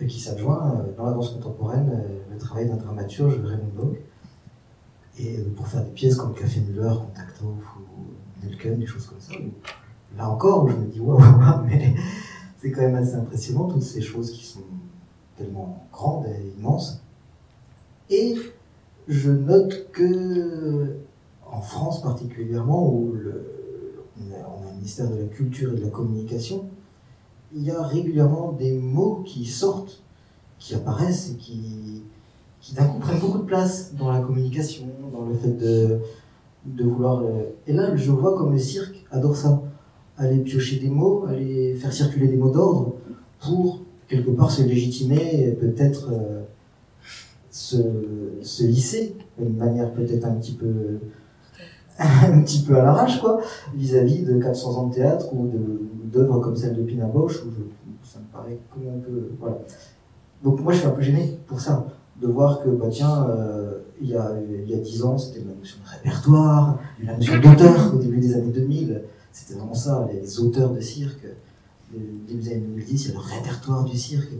euh, qui s'adjoint dans la danse contemporaine le travail d'un dramaturge, Raymond Bock, et pour faire des pièces comme Café Muller, Contact Off ou Nelken, des choses comme ça. Là encore, je me dis waouh, mais c'est quand même assez impressionnant toutes ces choses qui sont tellement grandes et immenses. Et je note que en France particulièrement, où le, on a un ministère de la Culture et de la Communication, il y a régulièrement des mots qui sortent, qui apparaissent et qui, qui d'un coup prennent beaucoup de place dans la communication, dans le fait de, de vouloir... euh, Et là, je vois comme le cirque adore ça. Aller piocher des mots, aller faire circuler des mots d'ordre pour, quelque part, se légitimer et peut-être euh, se, se d'une manière peut-être un petit peu un petit peu à l'arrache, quoi, vis-à-vis de 400 ans de théâtre ou d'œuvres comme celle de Pina Bausch, où ça me paraît comme un peu. Voilà. Donc moi, je suis un peu gêné pour ça, de voir que, bah tiens, euh, il y, a, il y a 10 ans, c'était la notion de répertoire, la notion d'auteur au début des années 2000, c'était vraiment ça, les auteurs de cirque. Début des années 2010, il y a le répertoire du cirque.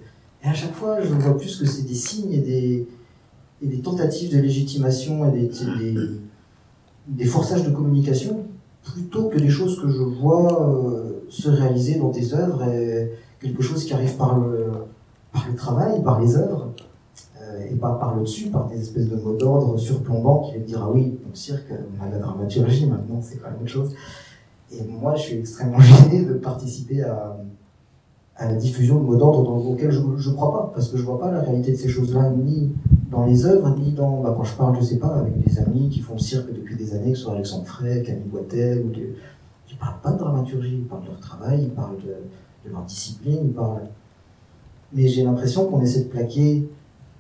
Et à chaque fois, je vois plus que c'est des signes et des, et des tentatives de légitimation et des, des, des forçages de communication plutôt que des choses que je vois euh, se réaliser dans des œuvres et quelque chose qui arrive par le, par le travail, par les œuvres, euh, et pas par le dessus, par des espèces de mots d'ordre surplombants qui viennent dire ah oui, le cirque, on a la dramaturgie maintenant, c'est quand même autre chose. Et moi, je suis extrêmement gêné de participer à, à la diffusion de mots d'ordre dans- auxquels je ne crois pas, parce que je vois pas la réalité de ces choses-là, ni dans les œuvres, ni dans, bah, quand je parle, je sais pas, avec des amis qui font le cirque depuis des années, que ce soit Alexandre Frey, Camille Boitel, ou des, qui parlent pas de dramaturgie, ils parlent de leur travail, ils parlent de, de leur discipline, ils parlent. Mais j'ai l'impression qu'on essaie de plaquer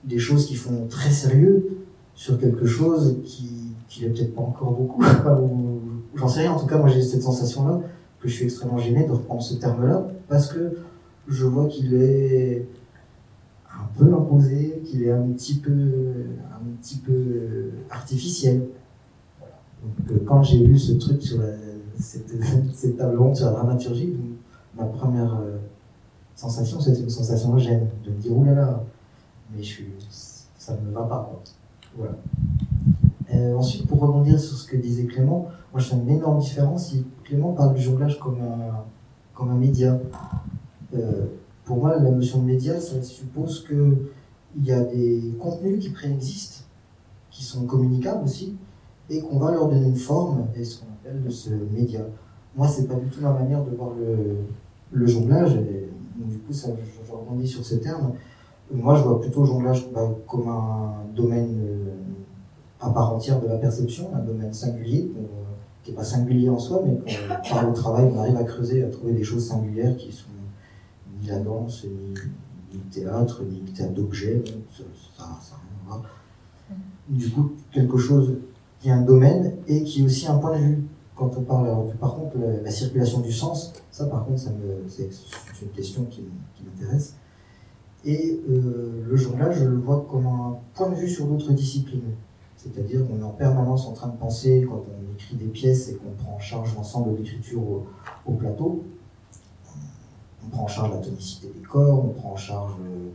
des choses qui font très sérieux sur quelque chose qui, qui peut-être pas encore beaucoup, ou j'en sais rien, en tout cas, moi j'ai cette sensation-là, que je suis extrêmement gêné de reprendre ce terme-là, parce que je vois qu'il est un peu imposé, qu'il est un petit peu, un petit peu artificiel. Donc, euh, quand j'ai lu ce truc sur cette, cette table ronde sur la dramaturgie, ma première euh, sensation, c'était une sensation de gêne, de me dire oulala, mais je ça ne me va pas. Voilà. Euh, ensuite, pour rebondir sur ce que disait Clément, moi je fais une énorme différence. Si Clément parle du jonglage comme un, comme un média, euh, pour moi, la notion de média, ça suppose qu'il y a des contenus qui préexistent, qui sont communicables aussi, et qu'on va leur donner une forme, et ce qu'on appelle ce média. Moi, c'est pas du tout ma manière de voir le, le jonglage, et donc, du coup, ça, je, je rebondis sur ce terme. Moi, je vois plutôt le jonglage bah, comme un domaine euh, à part entière de la perception, un domaine singulier, qu'on- qui n'est pas singulier en soi, mais par le travail, on arrive à creuser, à trouver des choses singulières qui sont ni la danse, ni, ni le théâtre, ni le théâtre d'objets, ça ça- ça a rien à voir. Du coup, quelque chose qui est un domaine et qui est aussi un point de vue. Quand on parle, alors, par contre, la, la circulation du sens, ça par contre, ça me, c'est une question qui, m'intéresse. Et euh, le jonglage, je le vois comme un point de vue sur d'autres disciplines. C'est-à-dire qu'on est en permanence en train de penser, quand on écrit des pièces et qu'on prend en charge l'ensemble de l'écriture au, au plateau, on prend en charge la tonicité des corps, on prend en charge euh,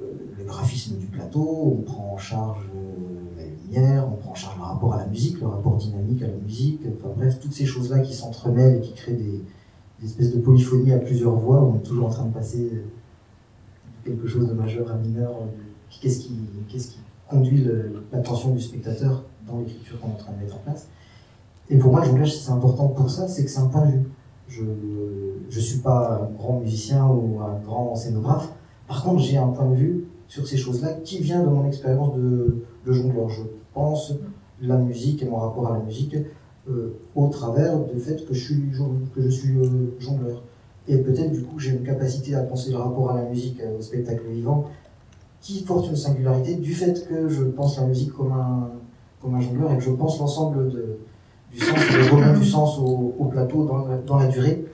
euh, le graphisme du plateau, on prend en charge euh, la lumière, on prend en charge le rapport à la musique, le rapport dynamique à la musique, enfin bref, toutes ces choses-là qui s'entremêlent et qui créent des, espèces de polyphonie à plusieurs voix, où on est toujours en train de passer euh, de quelque chose de majeur à mineur. euh, Qu'est-ce qui, qui conduit l'attention du spectateur dans l'écriture qu'on est en train de mettre en place Et pour moi, le jonglage, c'est important pour ça, c'est que c'est un point. Je ne suis pas un grand musicien ou un grand scénographe. Par contre, j'ai un point de vue sur ces choses-là qui vient de mon expérience de, jongleur. Je pense la musique et mon rapport à la musique euh, au travers du fait que je suis, que je suis euh, jongleur. Et peut-être du coup j'ai une capacité à penser le rapport à la musique, euh, au spectacle vivant, qui porte une singularité du fait que je pense la musique comme un, comme un jongleur et que je pense l'ensemble de- du sens, le rebond du sens au, au plateau dans la, durée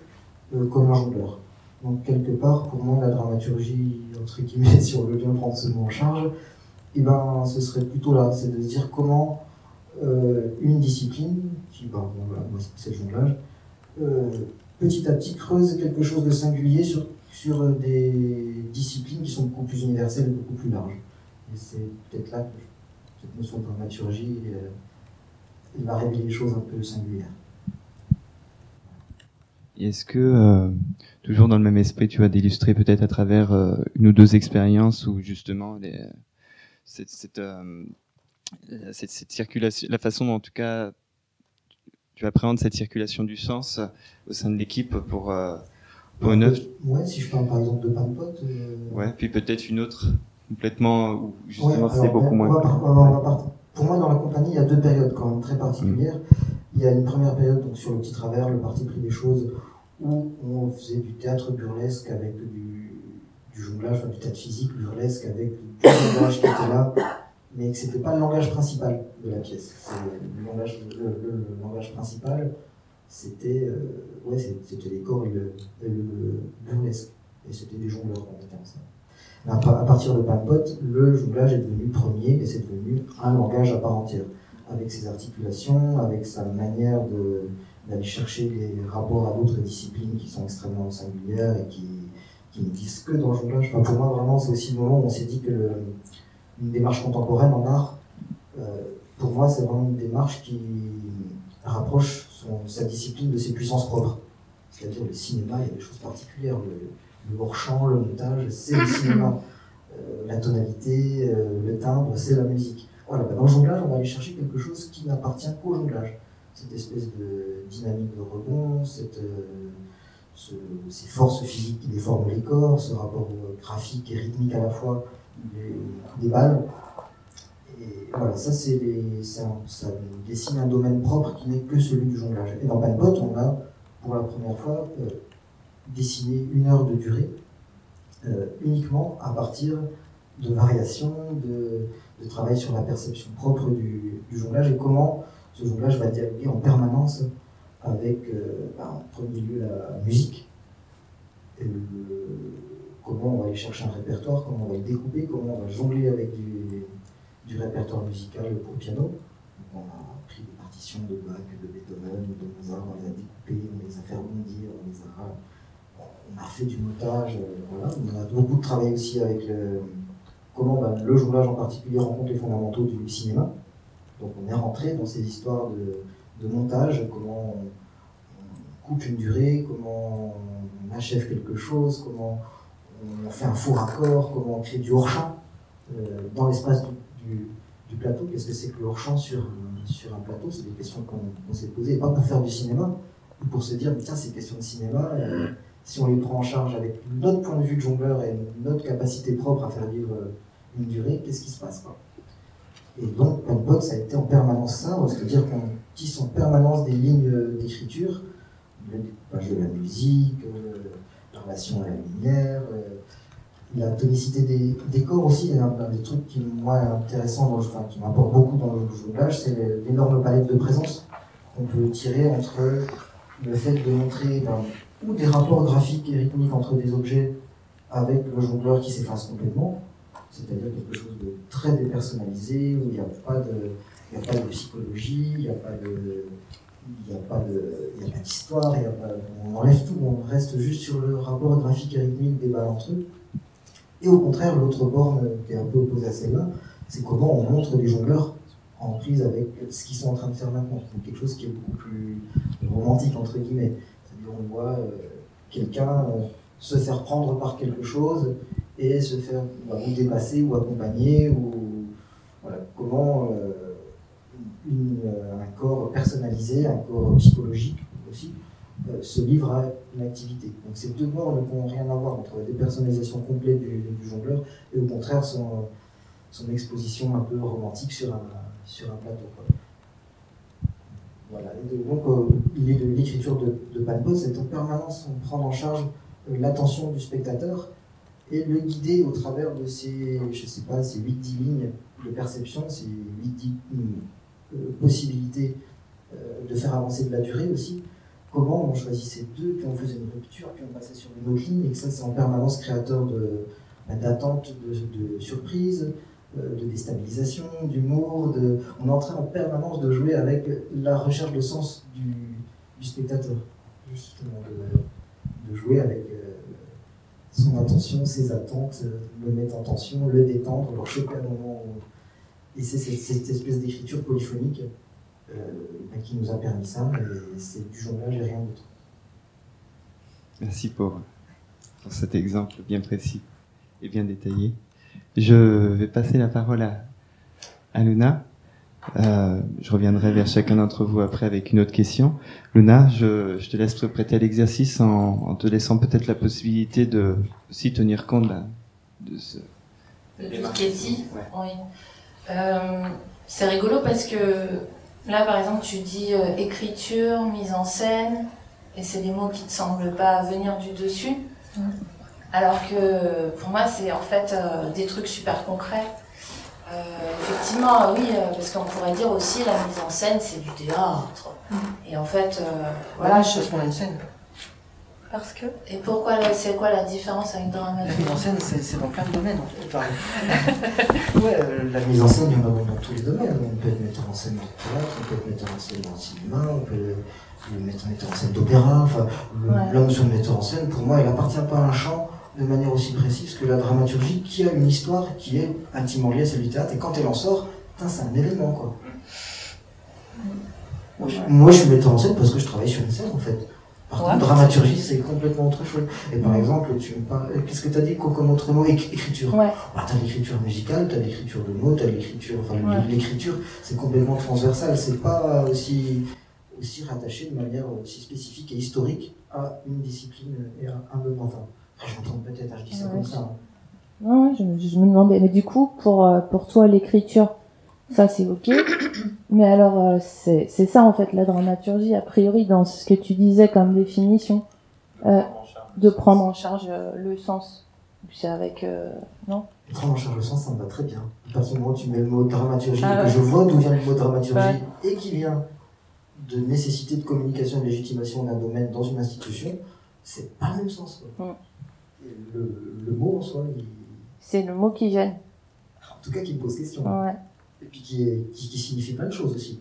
euh, comme un jongleur. Donc quelque part, pour moi, la dramaturgie, entre guillemets, si on veut bien prendre ce mot en charge, eh ben, ce serait plutôt là, c'est de se dire comment euh, une discipline, qui, ben, bon, voilà, moi c'est le jonglage, euh, petit à petit creuse quelque chose de singulier sur, sur des disciplines qui sont beaucoup plus universelles et beaucoup plus larges. Et c'est peut-être là que cette notion de dramaturgie, elle va révéler des choses un peu singulières. Est-ce que, euh, toujours dans le même esprit, tu vas d'illustrer peut-être à travers euh, une ou deux expériences où justement les, cette, cette, euh, cette, cette circulation, la façon dont en tout cas tu appréhendes cette circulation du sens au sein de l'équipe pour, pour une œuvre? Ouais, si je parle par exemple de Pan Pot. euh, Ouais, puis peut-être une autre complètement où justement Ouais, c'est beaucoup on moins. va on va- on va par- Pour moi, dans la compagnie, il y a deux périodes quand même très particulières. Il y a une première période donc, sur le petit travers, le parti pris des choses, où on faisait du théâtre burlesque avec du, du jonglage, enfin, du théâtre physique burlesque avec du jonglage qui était là, mais que c'était pas le langage principal de la pièce. Le langage, le, le- le langage principal, c'était euh, ouais, c'était les corps et le, et le burlesque. Et c'était des jongleurs qu'on était ensemble. À, pa- à partir de Panpot, le jonglage est devenu premier et c'est devenu un langage à part entière, avec ses articulations, avec sa manière d'aller chercher des rapports à d'autres disciplines qui sont extrêmement singulières et qui, qui n'existent que dans le jonglage. Pour moi, vraiment, c'est aussi le moment où on s'est dit que une démarche contemporaine en art, euh, pour moi, c'est vraiment une démarche qui rapproche sa discipline de ses puissances propres. C'est-à-dire le cinéma, il y a des choses particulières. Le hors-champ, le montage, c'est le cinéma. Euh, la tonalité, euh, le timbre, c'est la musique. Voilà, bah, dans le jonglage, on va aller chercher quelque chose qui n'appartient qu'au jonglage. Cette espèce de dynamique de rebond, cette, euh, ce- ces forces physiques qui déforment les corps, ce rapport graphique et rythmique à la fois des, des balles. Et voilà, ça, c'est ça dessine un domaine propre qui n'est que celui du jonglage. Et dans Panpot, on a, pour la première fois, euh, dessiné une heure de durée, euh, uniquement à partir de variations, de, travail sur la perception propre du, jonglage et comment ce jonglage va dialoguer en permanence avec, euh, bah, en premier lieu, la musique. Et le- comment on va aller chercher un répertoire, comment on va le découper, comment on va jongler avec du, répertoire musical pour piano. On a pris des partitions de Bach, de Beethoven, de Mozart, on les a découpées, on les a fait rebondir, on les a on a fait du montage, euh, voilà. on a beaucoup travaillé aussi avec le, comment bah, le jonglage en particulier rencontre les fondamentaux du cinéma. Donc on est rentré dans ces histoires de, de montage, comment on, on coupe une durée, comment on achève quelque chose, comment on fait un faux raccord, comment on crée du hors-champ euh, dans l'espace du, du- plateau. Qu'est-ce que c'est que le hors-champ sur, sur un plateau? C'est des questions qu'on s'est posées, pas pour faire du cinéma, ou pour se dire, mais tiens, ces questions de cinéma, euh, si on les prend en charge avec notre point de vue de jongleur et notre capacité propre à faire vivre euh, une durée, qu'est-ce qui se passe quoi? Et donc, Penpot, ça a été en permanence ça, c'est-à-dire qu'on tisse en permanence des lignes euh, d'écriture, de la musique, euh, la relation à la lumière, la tonicité des décors aussi, il y a un, un des trucs qui, moi, enfin, qui m'apporte beaucoup dans le jonglage, c'est l'énorme palette de présence qu'on peut tirer entre le fait de montrer ben, ou des rapports graphiques et rythmiques entre des objets avec le jongleur qui s'efface complètement, c'est-à-dire quelque chose de très dépersonnalisé, où il n'y a pas de, a pas de psychologie, il n'y a pas d'histoire, on enlève tout, on reste juste sur le rapport graphique et rythmique des balles entre eux. Et au contraire, l'autre borne qui est un peu opposée à celle-là, c'est comment on montre les jongleurs en prise avec ce qu'ils sont en train de faire maintenant. Quelque chose qui est beaucoup plus romantique, entre guillemets. On voit euh, quelqu'un euh, se faire prendre par quelque chose et se faire bah, dépasser ou accompagner, ou voilà, comment euh, un corps personnalisé, un corps psychologique aussi, se livre à une activité. Donc ces deux bornes n'ont rien à voir entre la dépersonnalisation complète du, jongleur et au contraire son, exposition un peu romantique sur un, plateau. Voilà. Et donc euh, l'écriture de, de Panpot, c'est en permanence prendre en charge euh, l'attention du spectateur et le guider au travers de ces, je sais pas, ces 8-10 lignes de perception, ces 8-10 euh, possibilités de faire avancer de la durée aussi. Comment on choisissait deux, puis on faisait une rupture, puis on passait sur une autre ligne, et que ça c'est en permanence créateur de- bah, d'attente, de, surprise, de déstabilisation, d'humour. On est en train en permanence de jouer avec la recherche de sens du, spectateur, justement, de, jouer avec euh, son attention, ses attentes, euh, le mettre en tension, le détendre, le choper à un moment. Et c'est cette, espèce d'écriture polyphonique euh, bah, qui nous a permis ça, et c'est du jonglage et rien d'autre. Merci pour, pour cet exemple bien précis et bien détaillé. Je vais passer la parole à, à Luna. Euh, je reviendrai vers chacun d'entre vous après avec une autre question. Luna, je, je te laisse te prêter à l'exercice en, en, te laissant peut-être la possibilité de aussi tenir compte de, de ce. De tout ce qui est dit Oui. Euh, c'est rigolo parce que là, par exemple, tu dis euh, écriture, mise en scène, et c'est des mots qui te semblent pas venir du dessus. Alors que pour moi, c'est en fait euh, des trucs super concrets. Euh, effectivement, oui, euh, parce qu'on pourrait dire aussi la mise en scène, c'est du théâtre. Mm. Et en fait, euh, voilà. je pense qu'on a une scène. Parce que Et pourquoi c'est quoi la différence avec dramaturgie La mise en scène, c'est dans plein de domaines en fait. Enfin, ouais, la mise en scène, il y en a dans tous les domaines. On peut être metteur en scène dans le théâtre, on peut être metteur en scène dans le cinéma, on peut mettre metteur en scène d'opéra. Enfin, ouais. la notion de metteur en scène, pour moi, elle appartient pas à un champ de manière aussi précise que la dramaturgie, qui a une histoire qui est intimement liée à celle du théâtre, et quand elle en sort, c'est un événement, quoi. Moi je, moi, je suis metteur en scène parce que je travaille sur une scène, en fait. Par contre, dramaturgie, c'est complètement autre chose. Et par exemple, tu me parles, qu'est-ce que tu as dit comme autre mot Écriture. Ouais. Ah, tu as l'écriture musicale, tu as l'écriture de mots, tu as l'écriture. Enfin, ouais. l'écriture, c'est complètement transversal. C'est pas aussi, aussi rattaché de manière aussi spécifique et historique à une discipline et à un domaine. Enfin, je me trompe peut-être, je dis ça ouais. comme ça. Hein. Je, je, me demandais, mais du coup, pour, pour toi, l'écriture, ça c'est ok. Mais alors, c'est ça en fait la dramaturgie, a priori, dans ce que tu disais comme définition, euh, de prendre en charge euh, le sens. C'est avec. Euh, non? Prendre en charge le sens, ça me va très bien. À partir du moment où tu mets le mot dramaturgie ah, et que je vois d'où vient le mot dramaturgie ouais. et qui vient de nécessité de communication et de légitimation d'un domaine dans une institution, c'est pas le même sens. Quoi. Le, le, mot en soi, il... c'est le mot qui gêne. En tout cas, qui me pose question. Ouais. Et puis qui, est, qui, qui, signifie plein de choses aussi.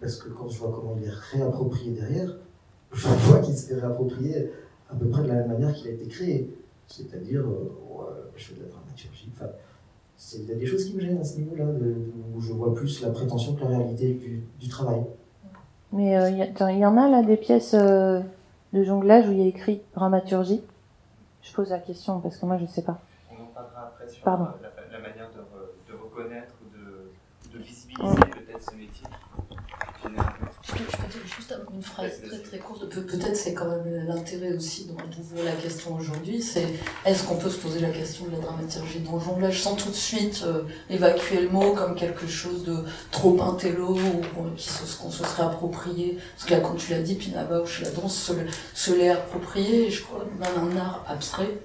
Parce que quand je vois comment il est réapproprié derrière, je vois qu'il se fait réapproprier à peu près de la même manière qu'il a été créé. C'est-à-dire, euh, je fais de la dramaturgie. Enfin, il y a des choses qui me gênent à ce niveau-là, où je vois plus la prétention que la réalité du, du travail. Mais il euh, y, y, en a là des pièces euh, de jonglage où il y a écrit dramaturgie. Je pose la question parce que moi je sais pas. On en parlera après sur Pardon. La, la, manière de, de reconnaître ou de, de visibiliser ouais. peut-être ce métier. Je peux, dire juste une phrase très très courte. Pe Peut-être c'est quand même l'intérêt aussi d'ouvrir la question aujourd'hui. C'est est-ce qu'on peut se poser la question de la dramaturgie dans le jonglage sans tout de suite euh, évacuer le mot comme quelque chose de trop intello ou qu'on se, qu se serait approprié Parce que là, quand tu l'as dit, Pina Bausch, la danse se, se l'est approprié. Je crois même un art abstrait.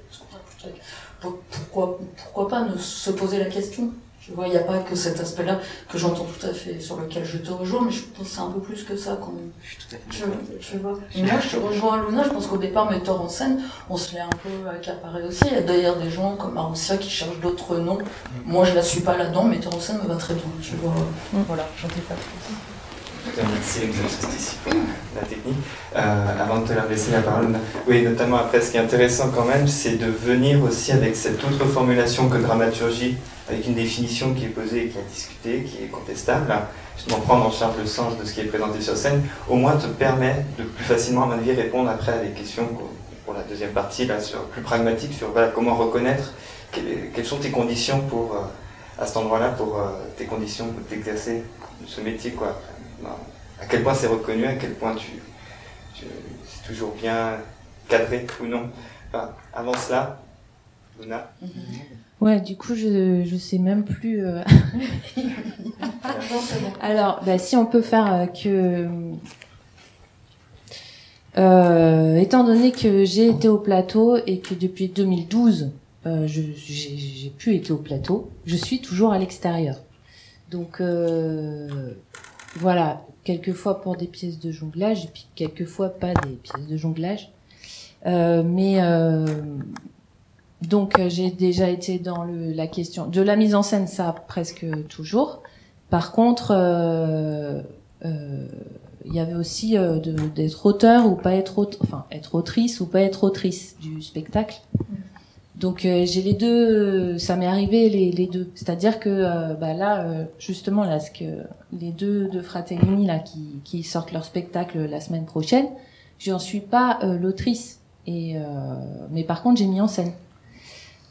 Pourquoi, pourquoi pas ne se poser la question? Tu vois, il n'y a pas que cet aspect-là que j'entends tout à fait, sur lequel je te rejoins, mais je pense que c'est un peu plus que ça quand même. Je suis tout à fait je, je vois. Et moi, je te rejoins, Luna, je pense qu'au départ, metteur en scène, on se l'est un peu accaparé aussi. Il y a d'ailleurs des gens comme Maroussia qui cherchent d'autres noms. Moi, je la suis pas là-dedans, metteur en scène me va très bien. Tu vois, Mm. voilà, j'en ai pas Merci l'exercice la technique. Euh, avant de te la laisser la parole, oui, notamment après, ce qui est intéressant quand même, c'est de venir aussi avec cette autre formulation que dramaturgie, avec une définition qui est posée qui est discutée, qui est contestable, justement prendre en charge le sens de ce qui est présenté sur scène, au moins te permet de plus facilement, à mon avis, répondre après à des questions pour la deuxième partie, là, sur, plus pragmatique, sur voilà, comment reconnaître quelles, sont tes conditions pour, euh, à cet endroit-là, pour euh, tes conditions pour t'exercer ce métier, quoi. À quel point c'est reconnu, à quel point tu, tu c'est toujours bien cadré ou non. Enfin, avant cela, Luna. Ouais, du coup, je, je sais même plus. Euh... Alors, bah, si on peut faire euh, que. Euh, étant donné que j'ai été au plateau et que depuis 2012, euh, j'ai pu être au plateau, je suis toujours à l'extérieur. Donc, euh, voilà, quelquefois pour des pièces de jonglage et puis quelquefois pas des pièces de jonglage. Euh, mais donc j'ai déjà été dans le, la question de la mise en scène, ça presque toujours. Par contre, euh, euh, il y avait aussi euh, d'être auteur ou pas être auteur, enfin être autrice ou pas être autrice du spectacle. Donc euh, j'ai les deux, ça m'est arrivé les, deux. C'est-à-dire que euh, bah là, euh, justement là, ce que les deux de Fratellini là qui, qui sortent leur spectacle la semaine prochaine, j'en suis pas l'autrice Et, mais par contre, j'ai mis en scène.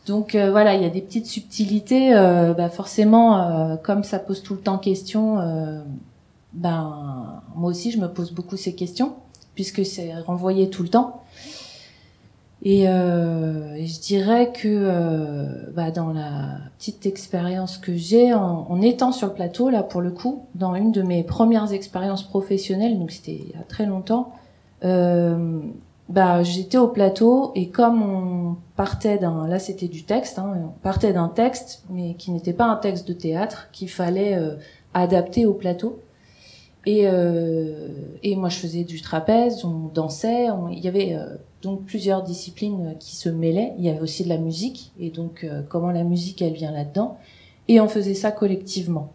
Donc voilà, il y a des petites subtilités. bah forcément, comme ça pose tout le temps question, ben moi aussi je me pose beaucoup ces questions puisque c'est renvoyé tout le temps. Et, euh, je dirais que euh, bah, dans la petite expérience que j'ai en, étant sur le plateau, là pour le coup, dans une de mes premières expériences professionnelles, donc c'était il y a très longtemps, euh, bah, j'étais au plateau et comme on partait d'un, là c'était du texte, hein, on partait d'un texte, mais qui n'était pas un texte de théâtre, qu'il fallait euh, adapter au plateau. Et, euh, et moi, je faisais du trapèze, on dansait. il y avait euh, donc plusieurs disciplines qui se mêlaient. Il y avait aussi de la musique, et donc comment la musique, elle vient là-dedans. Et on faisait ça collectivement.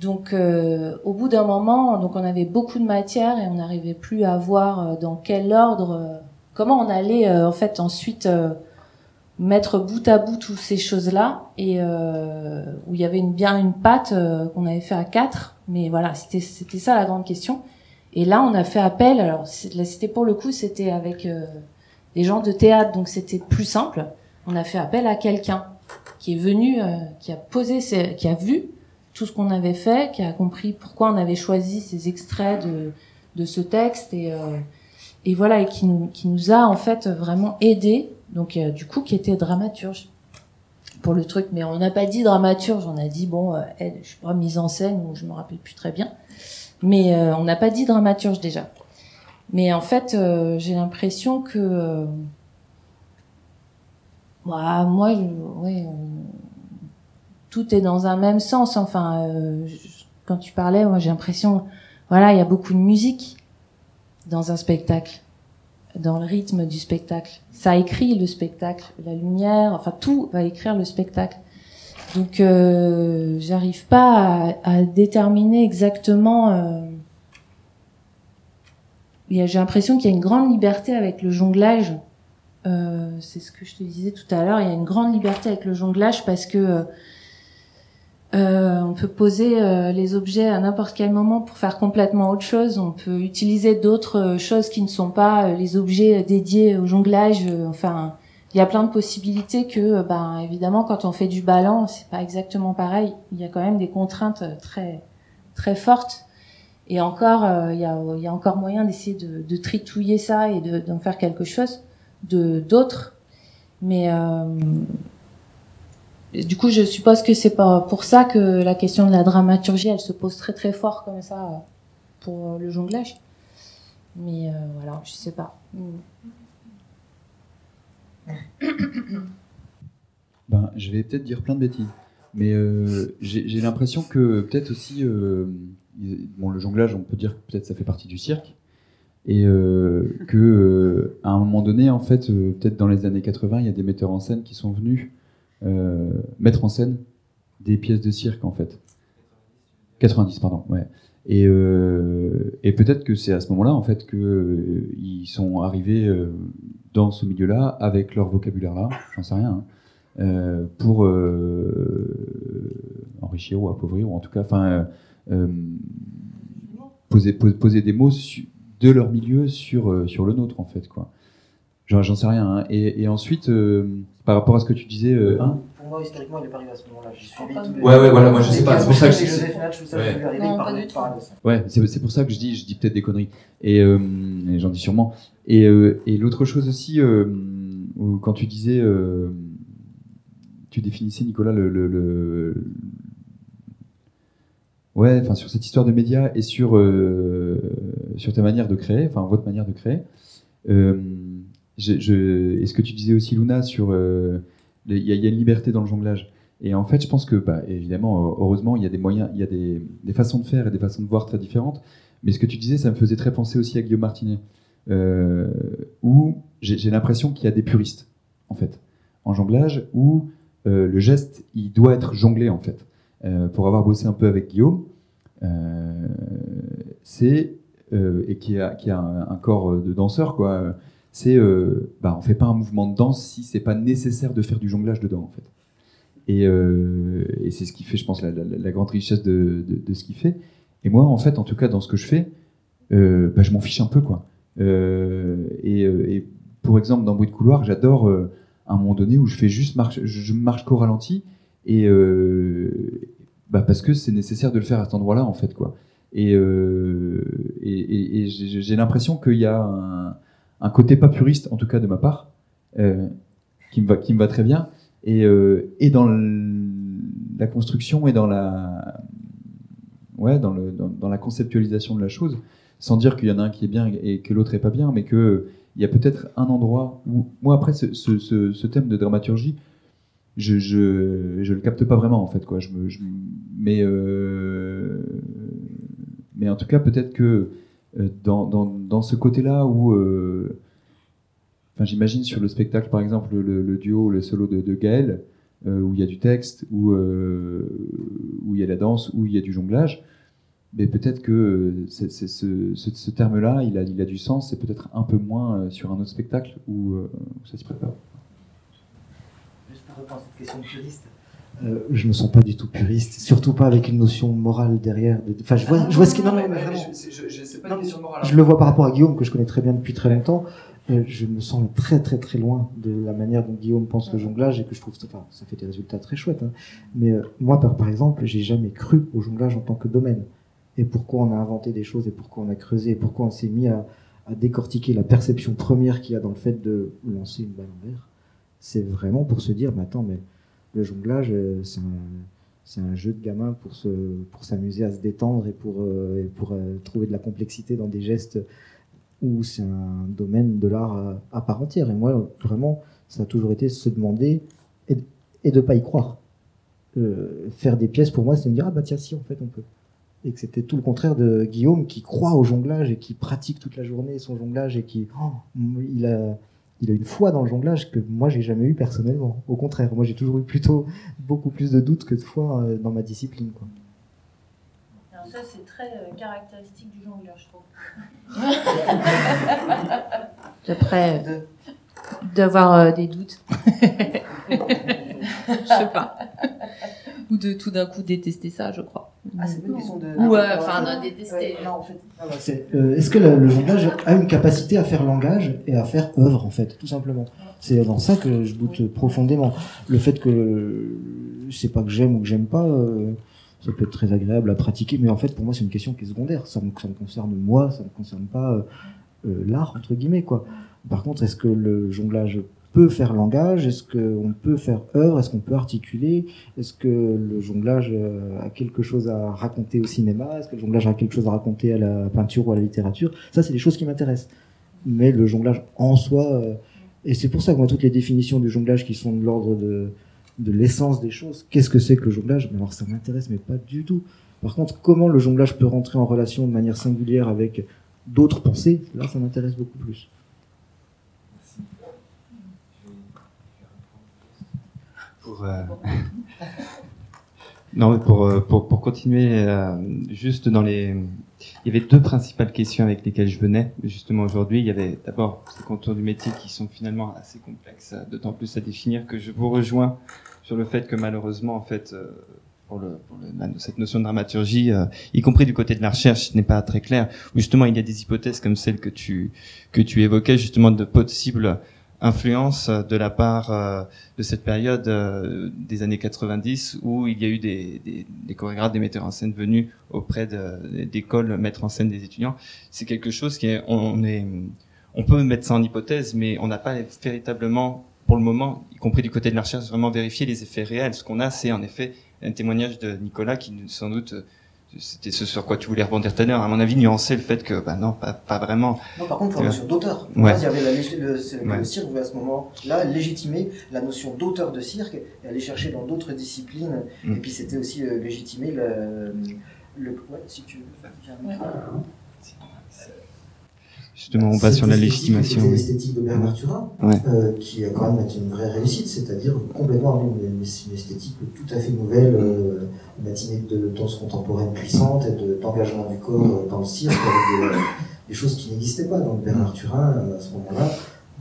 Donc, euh, au bout d'un moment, donc on avait beaucoup de matière et on n'arrivait plus à voir dans quel ordre, comment on allait en fait ensuite mettre bout à bout toutes ces choses-là. Et euh, où il y avait une, bien une euh, qu'on avait fait à quatre. Mais voilà c'était c'était ça la grande question. Et là on a fait appel. Alors c'était pour le coup c'était avec euh, des gens de théâtre. Donc c'était plus simple. On a fait appel à quelqu'un qui est venu euh, qui a posé ses, qui a vu tout ce qu'on avait fait qui a compris pourquoi on avait choisi ces extraits de de ce texte et euh, et voilà et qui nous qui nous a en fait vraiment aidé donc euh, du coup qui était dramaturge pour le truc, mais on n'a pas dit dramaturge, on a dit bon, euh, je suis pas mise en scène je me rappelle plus très bien, mais euh, on n'a pas dit dramaturge déjà. Mais en fait, j'ai l'impression que bah, moi, ouais, tout est dans un même sens. Enfin, quand tu parlais, moi j'ai l'impression, voilà, il y a beaucoup de musique dans un spectacle dans le rythme du spectacle. Ça écrit le spectacle, la lumière, enfin tout va écrire le spectacle. Donc euh, j'arrive pas à, déterminer exactement. Euh, j'ai l'impression qu'il y a une grande liberté avec le jonglage. Euh, c'est ce que je te disais tout à l'heure. Il y a une grande liberté avec le jonglage parce que euh, on peut poser euh, les objets à n'importe quel moment pour faire complètement autre chose. On peut utiliser d'autres euh, choses qui ne sont pas les objets dédiés au jonglage. enfin, il y a plein de possibilités que, ben, évidemment, quand on fait du ballon, c'est pas exactement pareil. Il y a quand même des contraintes très très fortes. Et encore, il y, a, y a encore moyen d'essayer de, de, tritouiller ça et d'en faire quelque chose de d'autre. Mais du coup, je suppose que c'est pas pour ça que la question de la dramaturgie, elle se pose très très fort comme ça euh, pour le jonglage. Mais euh, voilà, je sais pas. Ben, je vais peut-être dire plein de bêtises, mais euh, j'ai l'impression que peut-être aussi, bon, le jonglage, on peut dire que peut-être ça fait partie du cirque, et que à un moment donné, en fait, peut-être dans les années 80, il y a des metteurs en scène qui sont venus euh, mettre en scène des pièces de cirque en fait. 90, pardon, ouais. Et, euh, et peut-être que c'est à ce moment-là en fait que euh, sont arrivés euh, dans ce milieu-là avec leur vocabulaire-là, j'en sais rien, hein, pour enrichir ou appauvrir ou en tout cas, enfin, poser, poser des mots de leur milieu sur sur le nôtre en fait quoi. J'en sais rien. Hein. Et, et, ensuite par rapport à ce que tu disais. Euh, hein pour moi, historiquement, il n'est pas arrivé à ce moment-là. J'ai suivi Ouais, ouais, voilà, moi je sais pas. C'est pour ça que je. Ouais, ouais c'est pour ça que je dis, je dis peut-être des conneries. Et, euh, et j'en dis sûrement. Et, euh, et l'autre chose aussi, euh, quand tu disais. Euh, tu définissais, Nicolas, le. le, le Ouais, enfin sur cette histoire de médias et sur euh, sur ta manière de créer, enfin votre manière de créer. Euh, je, et ce que tu disais aussi, Luna, sur euh, il y, a une liberté dans le jonglage? Et en fait, je pense que, bah, évidemment, heureusement, il y a des moyens, il y a des, façons de faire et des façons de voir très différentes. Mais ce que tu disais, ça me faisait très penser aussi à Guillaume Martinet, euh, où j'ai l'impression qu'il y a des puristes, en fait, en jonglage, où euh, le geste, il doit être jonglé, en fait. Euh, pour avoir bossé un peu avec Guillaume, euh, c'est et qui a, qui a un, corps de danseur, quoi c'est euh, bah, on fait pas un mouvement de danse si c'est pas nécessaire de faire du jonglage dedans en fait. Et, euh, c'est ce qui fait, je pense, la, grande richesse de, ce qu'il fait. Et moi, en fait, en tout cas, dans ce que je fais, euh, bah, je m'en fiche un peu, quoi. Euh, et, pour exemple, dans Bruit de couloir, j'adore un moment donné où je fais juste marche, je, marche qu'au ralenti et bah parce que c'est nécessaire de le faire à cet endroit-là en fait quoi. Et, et, j'ai l'impression qu'il y a un, un côté pas puriste, en tout cas de ma part, euh, qui me va qui me va très bien. Et, euh, et dans la construction et dans la ouais dans le dans, la conceptualisation de la chose, sans dire qu'il y en a un qui est bien et que l'autre est pas bien, mais que il y a peut-être un endroit où moi après ce, ce, thème de dramaturgie je, je, je le capte pas vraiment en fait quoi. Je me je, mais euh, mais en tout cas peut-être que euh, dans, dans, dans ce côté là où euh, enfin j'imagine sur le spectacle par exemple le, le duo le solo de, de Gaël euh, où il y a du texte où euh, où il y a la danse où il y a du jonglage mais peut-être que euh, ce, ce, ce terme-là, il a, il a du sens, c'est peut-être un peu moins euh, sur un autre spectacle où, euh, où ça se prépare. Juste rapport à cette question de puriste. Euh, je me sens pas du tout puriste, surtout pas avec une notion morale derrière. de- Enfin, je vois, je vois ce qui. Non, mais vraiment. hein. Je le vois par rapport à Guillaume, que je connais très bien depuis très longtemps. Euh, je me sens très très très loin de la manière dont Guillaume pense le jonglage et que je trouve, enfin, ça fait des résultats très chouettes. hein. Mais euh, moi, par, par exemple, j'ai jamais cru au jonglage en tant que domaine. Et pourquoi on a inventé des choses et pourquoi on a creusé et pourquoi on s'est mis à, à décortiquer la perception première qu'il y a dans le fait de lancer une balle en l'air? C'est vraiment pour se dire, mais attends, mais le jonglage, euh, c'est un, jeu de gamin pour se, pour s'amuser à se détendre et pour, euh, pour euh, trouver de la complexité dans des gestes où c'est un domaine de l'art à, part entière. Et moi, vraiment, ça a toujours été se demander et, et de pas y croire. Faire des pièces pour moi, c'est me dire ah bah tiens si en fait on peut. Et que c'était tout le contraire de Guillaume qui croit au jonglage et qui pratique toute la journée son jonglage et qui oh, il a il a une foi dans le jonglage que moi j'ai jamais eu personnellement. Au contraire, moi j'ai toujours eu plutôt beaucoup plus de doutes que de foi euh, dans ma discipline. Quoi. Alors ça, c'est très euh, caractéristique du jongleur, je trouve. D'après euh, d'avoir euh, des doutes. Je sais pas. Ou de tout d'un coup détester ça, je crois. Ah, c'est pas une question de. Ouais, enfin, détester. non, en fait. C'est, euh, Est-ce que la- le jonglage a une capacité à faire langage et à faire œuvre, en fait, tout simplement? C'est dans ça que je doute profondément. Le fait que c'est pas que j'aime ou que j'aime pas, euh, ça peut être très agréable à pratiquer, mais en fait, pour moi, c'est une question qui est secondaire. Ça me, ça me concerne moi, ça me concerne pas euh, euh, l'art, entre guillemets, quoi. Par contre, est-ce que le jonglage peut faire langage Est-ce qu'on peut faire œuvre Est-ce qu'on peut articuler Est-ce que le jonglage euh, a quelque chose à raconter au cinéma Est-ce que le jonglage a quelque chose à raconter à la peinture ou à la littérature Ça, c'est des choses qui m'intéressent. Mais le jonglage en soi, euh, et c'est pour ça que moi, toutes les définitions du jonglage qui sont de l'ordre de, l'essence des choses, qu'est-ce que c'est que le jonglage? Alors ça m'intéresse, mais pas du tout. Par contre, comment le jonglage peut rentrer en relation de manière singulière avec d'autres pensées, là, ça m'intéresse beaucoup plus. Pour, euh, non, pour, euh, pour, pour continuer, euh, juste dans les. Il y avait deux principales questions avec lesquelles je venais, justement aujourd'hui. Il y avait d'abord ces contours du métier qui sont finalement assez complexes, d'autant plus à définir que je vous rejoins sur le fait que malheureusement, en fait, pour, le, pour le- cette notion de dramaturgie, euh, y compris du côté de la recherche, n'est pas très clair. Où justement, il y a des hypothèses comme celle que tu que tu évoquais, justement de possibles influences de la part euh, de cette période euh, des années 90 où il y a eu des, des, des chorégraphes, des metteurs en scène venus auprès d'écoles mettre en scène des étudiants. C'est quelque chose qui est, on est, on peut mettre ça en hypothèse, mais on n'a pas véritablement, pour le moment, y compris du côté de la recherche, vraiment vérifié les effets réels. Ce qu'on a, c'est en effet un témoignage de Nicolas qui, sans doute, euh, c'était ce sur quoi tu voulais rebondir tout à l'heure, à mon avis, nuancer le fait que, bah non, pas, pas vraiment. Non, par contre, pour la notion d'auteur. Ouais. Il y avait la, le, c'est- Ouais. le cirque voulait à ce moment-là légitimer la notion d'auteur de cirque et aller chercher dans d'autres disciplines. Mm. Et puis c'était aussi euh, légitimer le, le. Ouais, si tu veux. Justement, on va sur la légitimation. oui. L'esthétique de Bernard Turin, Ouais. euh, qui a quand même été une vraie réussite, c'est-à-dire complètement une, une esthétique tout à fait nouvelle, euh, une matinée de danse contemporaine puissante et de- d'engagement du corps euh, dans le cirque, avec des, des choses qui n'existaient pas dans le Bernard Turin euh, à ce moment-là.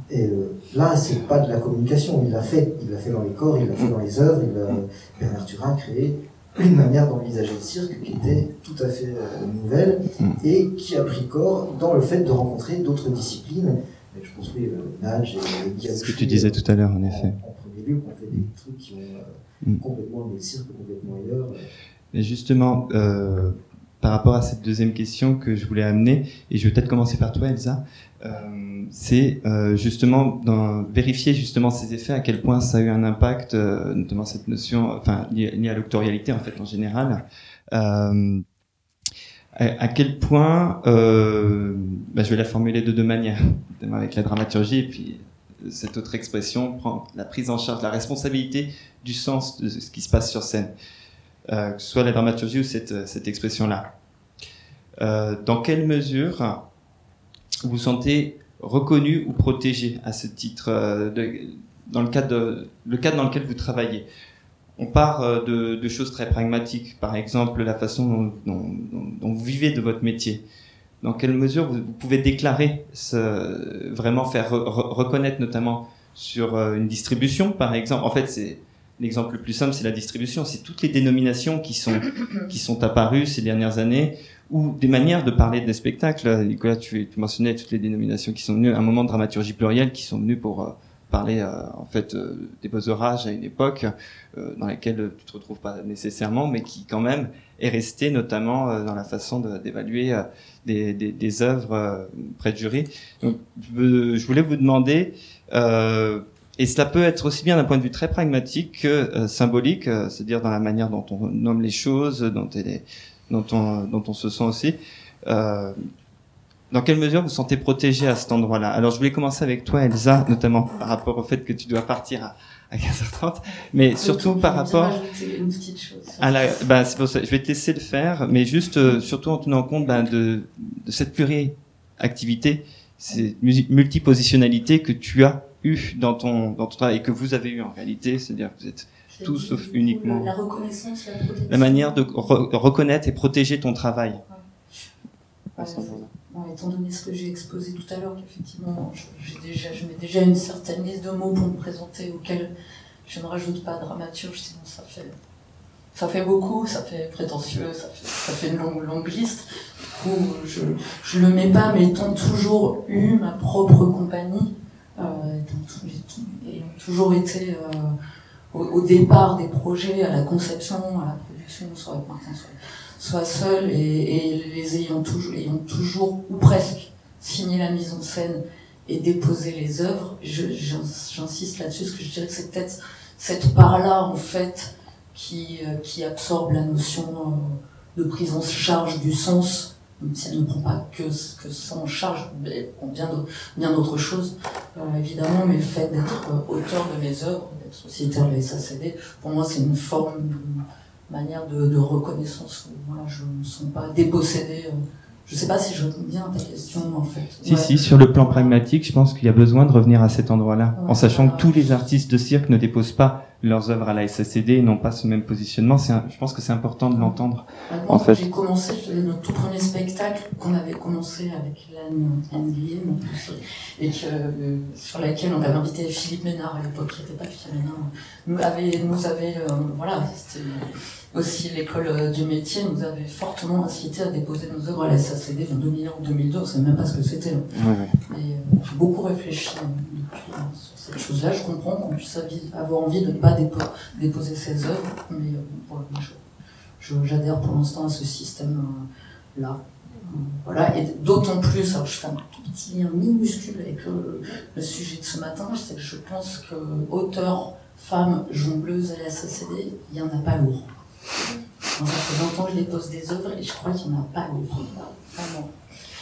Et euh, là, c'est pas de la communication, il l'a fait, il l'a fait dans les corps, il l'a fait dans les œuvres, il a, Bernard Turin a créé une manière d'envisager le cirque qui était tout à fait euh, nouvelle Mm. et qui a pris corps dans le fait de rencontrer d'autres disciplines Mais je construis euh, Nage et C'est ce que tu disais tout à l'heure, en effet. En, premier lieu, qu'on fait des trucs qui ont euh, Mm. complètement amené le cirque complètement ailleurs. euh, Et justement, euh, par rapport à cette deuxième question que je voulais amener, et je vais peut-être commencer par toi, Elsa, euh, c'est euh, justement dans, vérifier justement ces effets, à quel point ça a eu un impact, euh, notamment cette notion, enfin liée, à l'octorialité en fait en général. Euh, à, quel point, bah, je vais la formuler de deux manières, avec la dramaturgie et puis cette autre expression la prise en charge, la responsabilité du sens de ce qui se passe sur scène que ce soit la dramaturgie ou cette, cette expression-là. Dans quelle mesure vous sentez reconnu ou protégé à ce titre euh, dans le cadre, le cadre dans lequel vous travaillez On part euh, de, choses très pragmatiques, par exemple la façon dont, vous vivez de votre métier. Dans quelle mesure vous, pouvez déclarer, vraiment faire re- re- reconnaître notamment sur euh, une distribution, par exemple? En fait, c'est l'exemple le plus simple, c'est la distribution. C'est toutes les dénominations qui sont qui sont apparues ces dernières années ou des manières de parler des spectacles. Nicolas, tu, tu mentionnais toutes les dénominations qui sont venues, un moment de dramaturgie plurielle qui sont venues pour euh, parler euh, en fait euh, des beaux orages à une époque euh, dans laquelle tu te retrouves pas nécessairement, mais qui quand même est restée notamment euh, dans la façon de- d'évaluer euh, des, des, des œuvres euh, près de jury. Donc, je, voulais vous demander euh, et cela peut être aussi bien d'un point de vue très pragmatique que euh, symbolique, euh, c'est-à-dire dans la manière dont on nomme les choses, dont, elle est- dont, on, dont on se sent aussi. Euh, dans quelle mesure vous sentez protégé à cet endroit-là? Alors, je voulais commencer avec toi, Elsa, notamment par rapport au fait que tu dois partir à, à 15h30, mais surtout par rapport rajouter une petite chose. à la, bah, c'est pour ça, je vais te laisser le faire, mais juste euh, surtout en tenant compte bah, de, de cette pluriactivité, cette multipositionnalité que tu as eu dans ton, dans ton travail et que vous avez eu en réalité, c'est-à-dire que vous êtes tout sauf uniquement- La reconnaissance, la protection. la manière de re- reconnaître et protéger ton travail. Ouais, bon, étant donné ce que j'ai exposé tout à l'heure, j'ai déjà, je mets déjà une certaine liste de mots pour me présenter auxquels je ne rajoute pas dramaturge, sinon ça fait, ça fait beaucoup, ça fait prétentieux, ça fait, ça fait une longue, longue liste. Du coup, je, je le mets pas, mais étant toujours eu ma propre compagnie, euh, étant ayant toujours été euh, au, départ des projets, à la conception, à la production, soit avec soit seul et, les ayant toujours, ayant toujours ou presque signé la mise en scène et déposé les œuvres, j'insiste là-dessus parce que je dirais que c'est peut-être cette part-là en fait qui, euh, qui absorbe la notion euh, de prise en charge du sens, même si elle ne prend pas que, que ça en charge, bien d'autres choses euh, évidemment, mais le fait d'être auteur de mes œuvres, sociétaire la SACD, pour moi c'est une forme de manière de, de reconnaissance voilà, je ne me sens pas dépossédée. Je sais pas si je réponds bien à ta question en fait. Si, Ouais. si, sur le plan pragmatique, je pense qu'il y a besoin de revenir à cet endroit-là, Ouais. en sachant que tous les artistes de cirque ne déposent pas leurs œuvres à la SACD et n'ont pas ce même positionnement. C'est un- je pense que c'est important de l'entendre. Maintenant, En fait. j'ai commencé, notre tout premier spectacle qu'on avait commencé avec en plus, et que, euh, sur laquelle on avait invité Philippe Ménard à l'époque, qui n'était pas Philippe Ménard, nous avait, nous avait euh, voilà, c'était aussi l'école euh, du métier, nous avait fortement incité à déposer nos œuvres à la SACD en 2001 ou 2002, on ne savait même pas ce que c'était. hein. Et euh, j'ai beaucoup réfléchi euh, depuis euh, sur cette chose-là. Je comprends qu'on puisse avoir envie de ne pas dépo- déposer ses œuvres, mais euh, j'adhère pour l'instant à ce système-là. voilà, et d'autant plus, alors je fais un tout petit lien minuscule avec le, le sujet de ce matin, c'est que je pense que auteur, femme, jongleuse à la SACD, il n'y en a pas lourd. Moi, ça fait longtemps que je dépose des œuvres et je crois qu'il n'y en a pas lourd. Vraiment.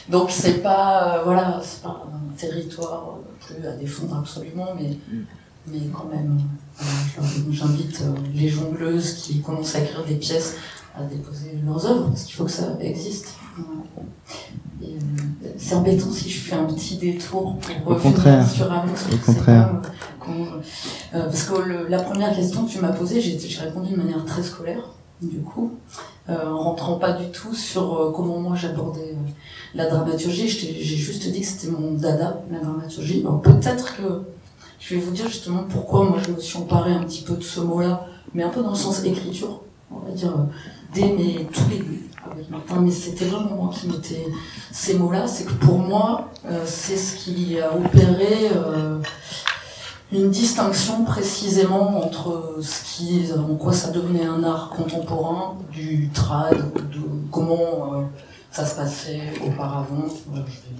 Donc c'est pas euh, voilà, c'est pas un territoire plus à défendre absolument, mais mais quand même, euh, j'invite euh, les jongleuses qui commencent à écrire des pièces à déposer leurs œuvres parce qu'il faut que ça existe. Euh, c'est embêtant si je fais un petit détour pour Au revenir contraire. sur un truc. Au c'est contraire. pas, euh, parce que le- la première question que tu m'as posée, j'ai répondu de manière très scolaire, du coup, euh, en rentrant pas du tout sur euh, comment moi j'abordais la dramaturgie. J'ai juste dit que c'était mon dada, la dramaturgie. Peut-être que je vais vous dire justement pourquoi moi je me suis emparée un petit peu de ce mot-là, mais un peu dans le sens écriture, on va dire, dès mes tout débuts, Martin, mais c'était vraiment moi qui mettais ces mots-là. C'est que pour moi, euh, c'est ce qui a opéré euh, une distinction précisément entre ce qui, en quoi ça devenait un art contemporain, du trad, de comment euh, ça se passait auparavant.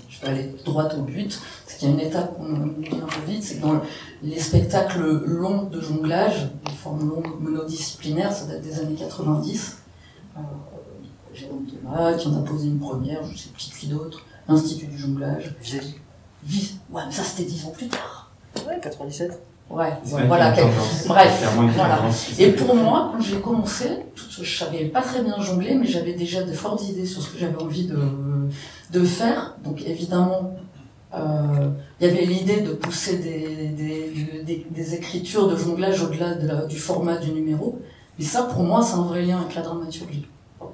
Je vais, aller droit au but. C'est qu'il y a une étape qu'on oublie un peu vite, c'est que dans les spectacles longs de jonglage, les formes longues monodisciplinaires, ça date des années 90. Jérôme Thomas qui en a posé une première, je sais plus qui d'autre, l'Institut du jonglage. Vis- Ouais, mais ça c'était dix ans plus tard. Ouais, 97. Ouais, voilà. quel- Bref, voilà. Et pour moi, quand j'ai commencé, je savais pas très bien jongler, mais j'avais déjà de fortes idées sur ce que j'avais envie de, de faire. Donc évidemment, euh, il y avait l'idée de pousser des, des, des, des écritures de jonglage au-delà de du format du numéro. Mais ça, pour moi, c'est un vrai lien avec la dramaturgie.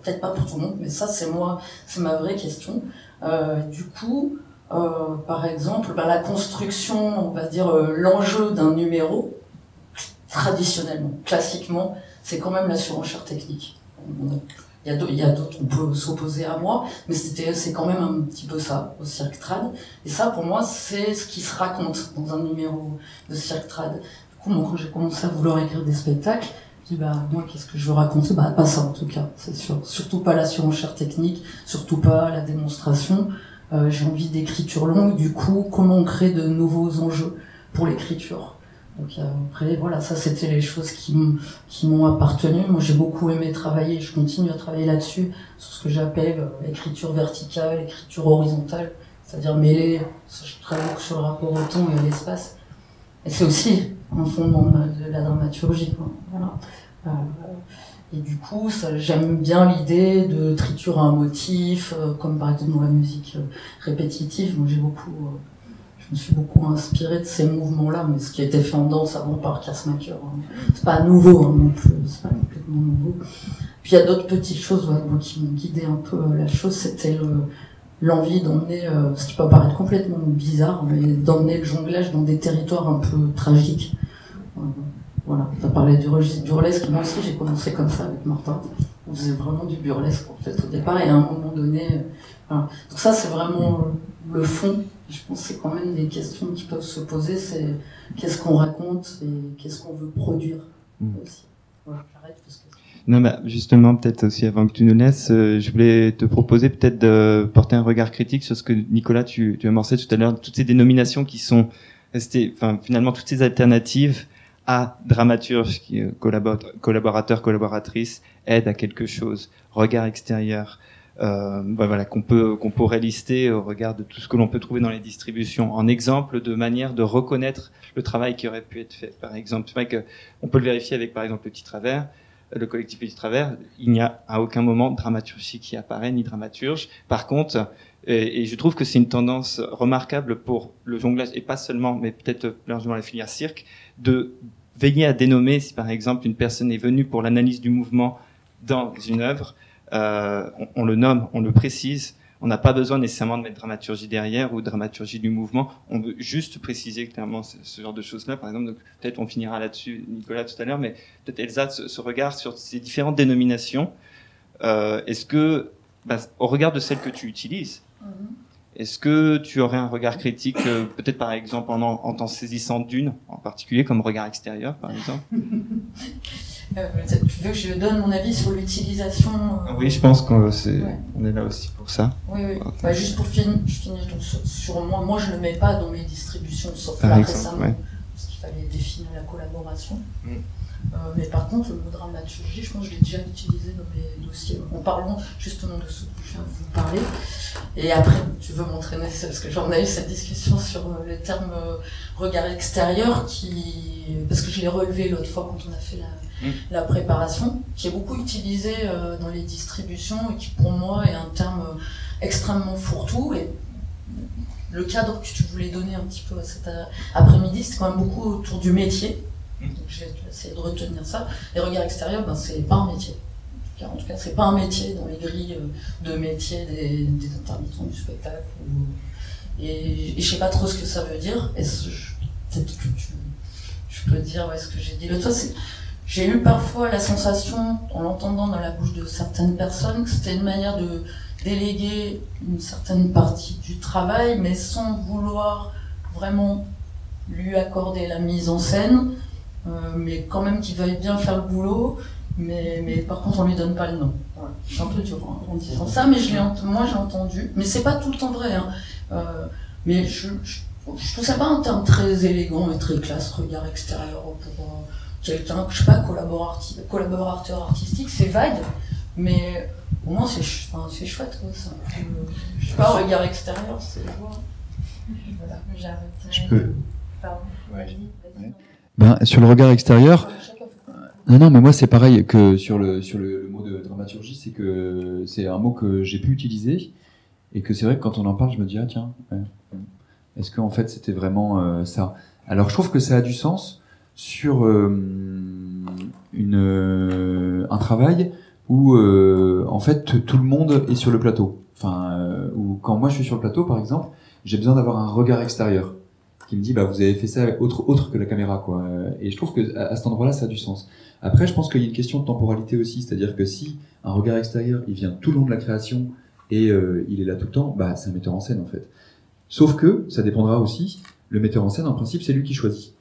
Peut-être pas pour tout le monde, mais ça, c'est moi, c'est ma vraie question. Euh, du coup, euh, par exemple, bah, la construction, on va dire euh, l'enjeu d'un numéro, traditionnellement, classiquement, c'est quand même la surenchère technique. Il y a d'autres, on peut s'opposer à moi, mais c'est quand même un petit peu ça au cirque trad. Et ça, pour moi, c'est ce qui se raconte dans un numéro de cirque trad. Du coup, quand j'ai commencé à vouloir écrire des spectacles, dis, bah, moi, qu'est-ce que je veux raconter? Bah, pas ça, en tout cas, c'est sûr. Surtout pas la surenchère technique, surtout pas la démonstration. Euh, j'ai envie d'écriture longue, du coup, comment on crée de nouveaux enjeux pour l'écriture. Donc euh, après, voilà, ça c'était les choses qui m'ont appartenu. Moi j'ai beaucoup aimé travailler, je continue à travailler là-dessus, sur ce que j'appelle euh, écriture verticale, écriture horizontale, c'est-à-dire mêler, je travaille sur le rapport au temps et à l'espace. Et c'est aussi fondement de, ma- de la dramaturgie. Voilà. Euh, et du coup, j'aime bien l'idée de triture un motif, euh, comme par exemple dans la musique euh, répétitive. Moi, j'ai beaucoup, je me suis beaucoup inspiré de ces mouvements-là, mais ce qui a été fait en danse avant par Kersmacher. Hein. C'est pas nouveau hein, non plus, c'est pas complètement nouveau. Puis il y a d'autres petites choses qui m'ont guidé un peu la chose, c'était le l'envie d'emmener, euh, ce qui peut paraître complètement bizarre, mais d'emmener le jonglage dans des territoires un peu tragiques. Euh, voilà, tu as parlé du registre burlesque, moi aussi j'ai commencé comme ça avec Martin. On faisait vraiment du burlesque en fait au départ et à un moment donné, euh, voilà. Donc ça c'est vraiment euh, le fond. Je pense que c'est quand même des questions qui peuvent se poser, c'est qu'est-ce qu'on raconte et qu'est-ce qu'on veut produire Mm. aussi. Voilà, j'arrête parce que... Non, bah, justement, peut-être aussi avant que tu nous laisses, euh, je voulais te proposer peut-être de porter un regard critique sur ce que Nicolas, tu, tu amorçais tout à l'heure, toutes ces dénominations qui sont restées, finalement, toutes ces alternatives à dramaturge, qui, euh, collaborateur, collaboratrice, aide à quelque chose, regard extérieur, euh, bah, voilà, qu'on peut, qu'on pourrait lister au regard de tout ce que l'on peut trouver dans les distributions, en exemple de manière de reconnaître le travail qui aurait pu être fait. Par exemple, c'est vrai que on peut le vérifier avec, par exemple, le petit travers le collectif Petit Travers, il n'y a à aucun moment de dramaturgie qui apparaît, ni dramaturge. Par contre, et, je trouve que c'est une tendance remarquable pour le jonglage, et pas seulement, mais peut-être largement la filière cirque, de veiller à dénommer si par exemple une personne est venue pour l'analyse du mouvement dans une œuvre, euh, on le nomme, on le précise. On n'a pas besoin nécessairement de mettre dramaturgie derrière ou dramaturgie du mouvement. On veut juste préciser clairement ce, genre de choses-là. Par exemple, peut-être on finira là-dessus, Nicolas, tout à l'heure, mais peut-être Elsa, ce, regard sur ces différentes dénominations. Euh, est-ce que, bah, au regard de celles que tu utilises, est-ce que tu aurais un regard critique, euh, peut-être par exemple en, en, en t'en saisissant d'une en particulier, comme regard extérieur, par exemple? Euh, tu veux que je donne mon avis sur l'utilisation euh, Oui, je pense qu'on c'est, Ouais. on est là aussi pour ça. Oui, oui. Bah, juste pour finir, je finis donc sur, sur moi. Moi, je ne le mets pas dans mes distributions, sauf là récemment, ouais. Fallait définir la collaboration. Mm. Euh, mais par contre, le mot dramaturgie, je pense que je l'ai déjà utilisé dans mes dossiers. En parlant justement de ce que je viens de vous parler. Et après, tu veux m'entraîner, parce que j'en ai eu cette discussion sur euh, le terme euh, regard extérieur, qui, parce que je l'ai relevé l'autre fois quand on a fait la, Mm. la préparation, qui est beaucoup utilisé dans les distributions et qui pour moi est un terme extrêmement fourre-tout. Et le cadre que tu voulais donner un petit peu à cet euh, après-midi, c'était quand même beaucoup autour du métier. Mm. Donc, je vais essayer de retenir ça. Les regards extérieurs, ben, c'est pas un métier. En tout cas, c'est pas un métier dans les grilles euh, de métier des, des intermittents du spectacle. ou- Et, et je sais pas trop ce que ça veut dire. Peut-être que tu, je peux dire ouais, ce que j'ai dit l'autre fois. C'est j'ai eu parfois la sensation, en l'entendant dans la bouche de certaines personnes, que c'était une manière de déléguer une certaine partie du travail, mais sans vouloir vraiment lui accorder la mise en scène, euh, mais quand même qu'il veuille bien faire le boulot, mais, mais par contre on lui donne pas le nom. C'est un peu dur hein, en disant ça, mais je moi j'ai entendu, mais c'est pas tout le temps vrai. Hein. Euh, mais je, je, je trouve ça pas un terme très élégant et très classe, regard extérieur pour euh, quelqu'un, je sais pas, collaborateur, collaborateur artistique, c'est vague, mais au moins c'est ch- enfin, c'est chouette quoi. Ça. Euh, je sais pas, regard extérieur, c'est. Voilà. Je peux. Pardon. Ouais. Ben, sur le regard extérieur, non, non, mais moi c'est pareil que sur le sur le, le mot de dramaturgie, c'est que c'est un mot que j'ai pu utiliser et que c'est vrai que quand on en parle, je me dis ah tiens, ouais, est-ce qu'en fait c'était vraiment euh, ça? Alors je trouve que ça a du sens sur euh, une euh, un travail où euh, en fait tout le monde est sur le plateau. Enfin, euh, où quand moi je suis sur le plateau, par exemple, j'ai besoin d'avoir un regard extérieur qui me dit bah vous avez fait ça autre autre que la caméra quoi. Et je trouve que à cet endroit-là ça a du sens. Après je pense qu'il y a une question de temporalité aussi, c'est-à-dire que si un regard extérieur il vient tout le long de la création et euh, il est là tout le temps, bah c'est un metteur en scène en fait. Sauf que ça dépendra aussi. Le metteur en scène en principe c'est lui qui choisit.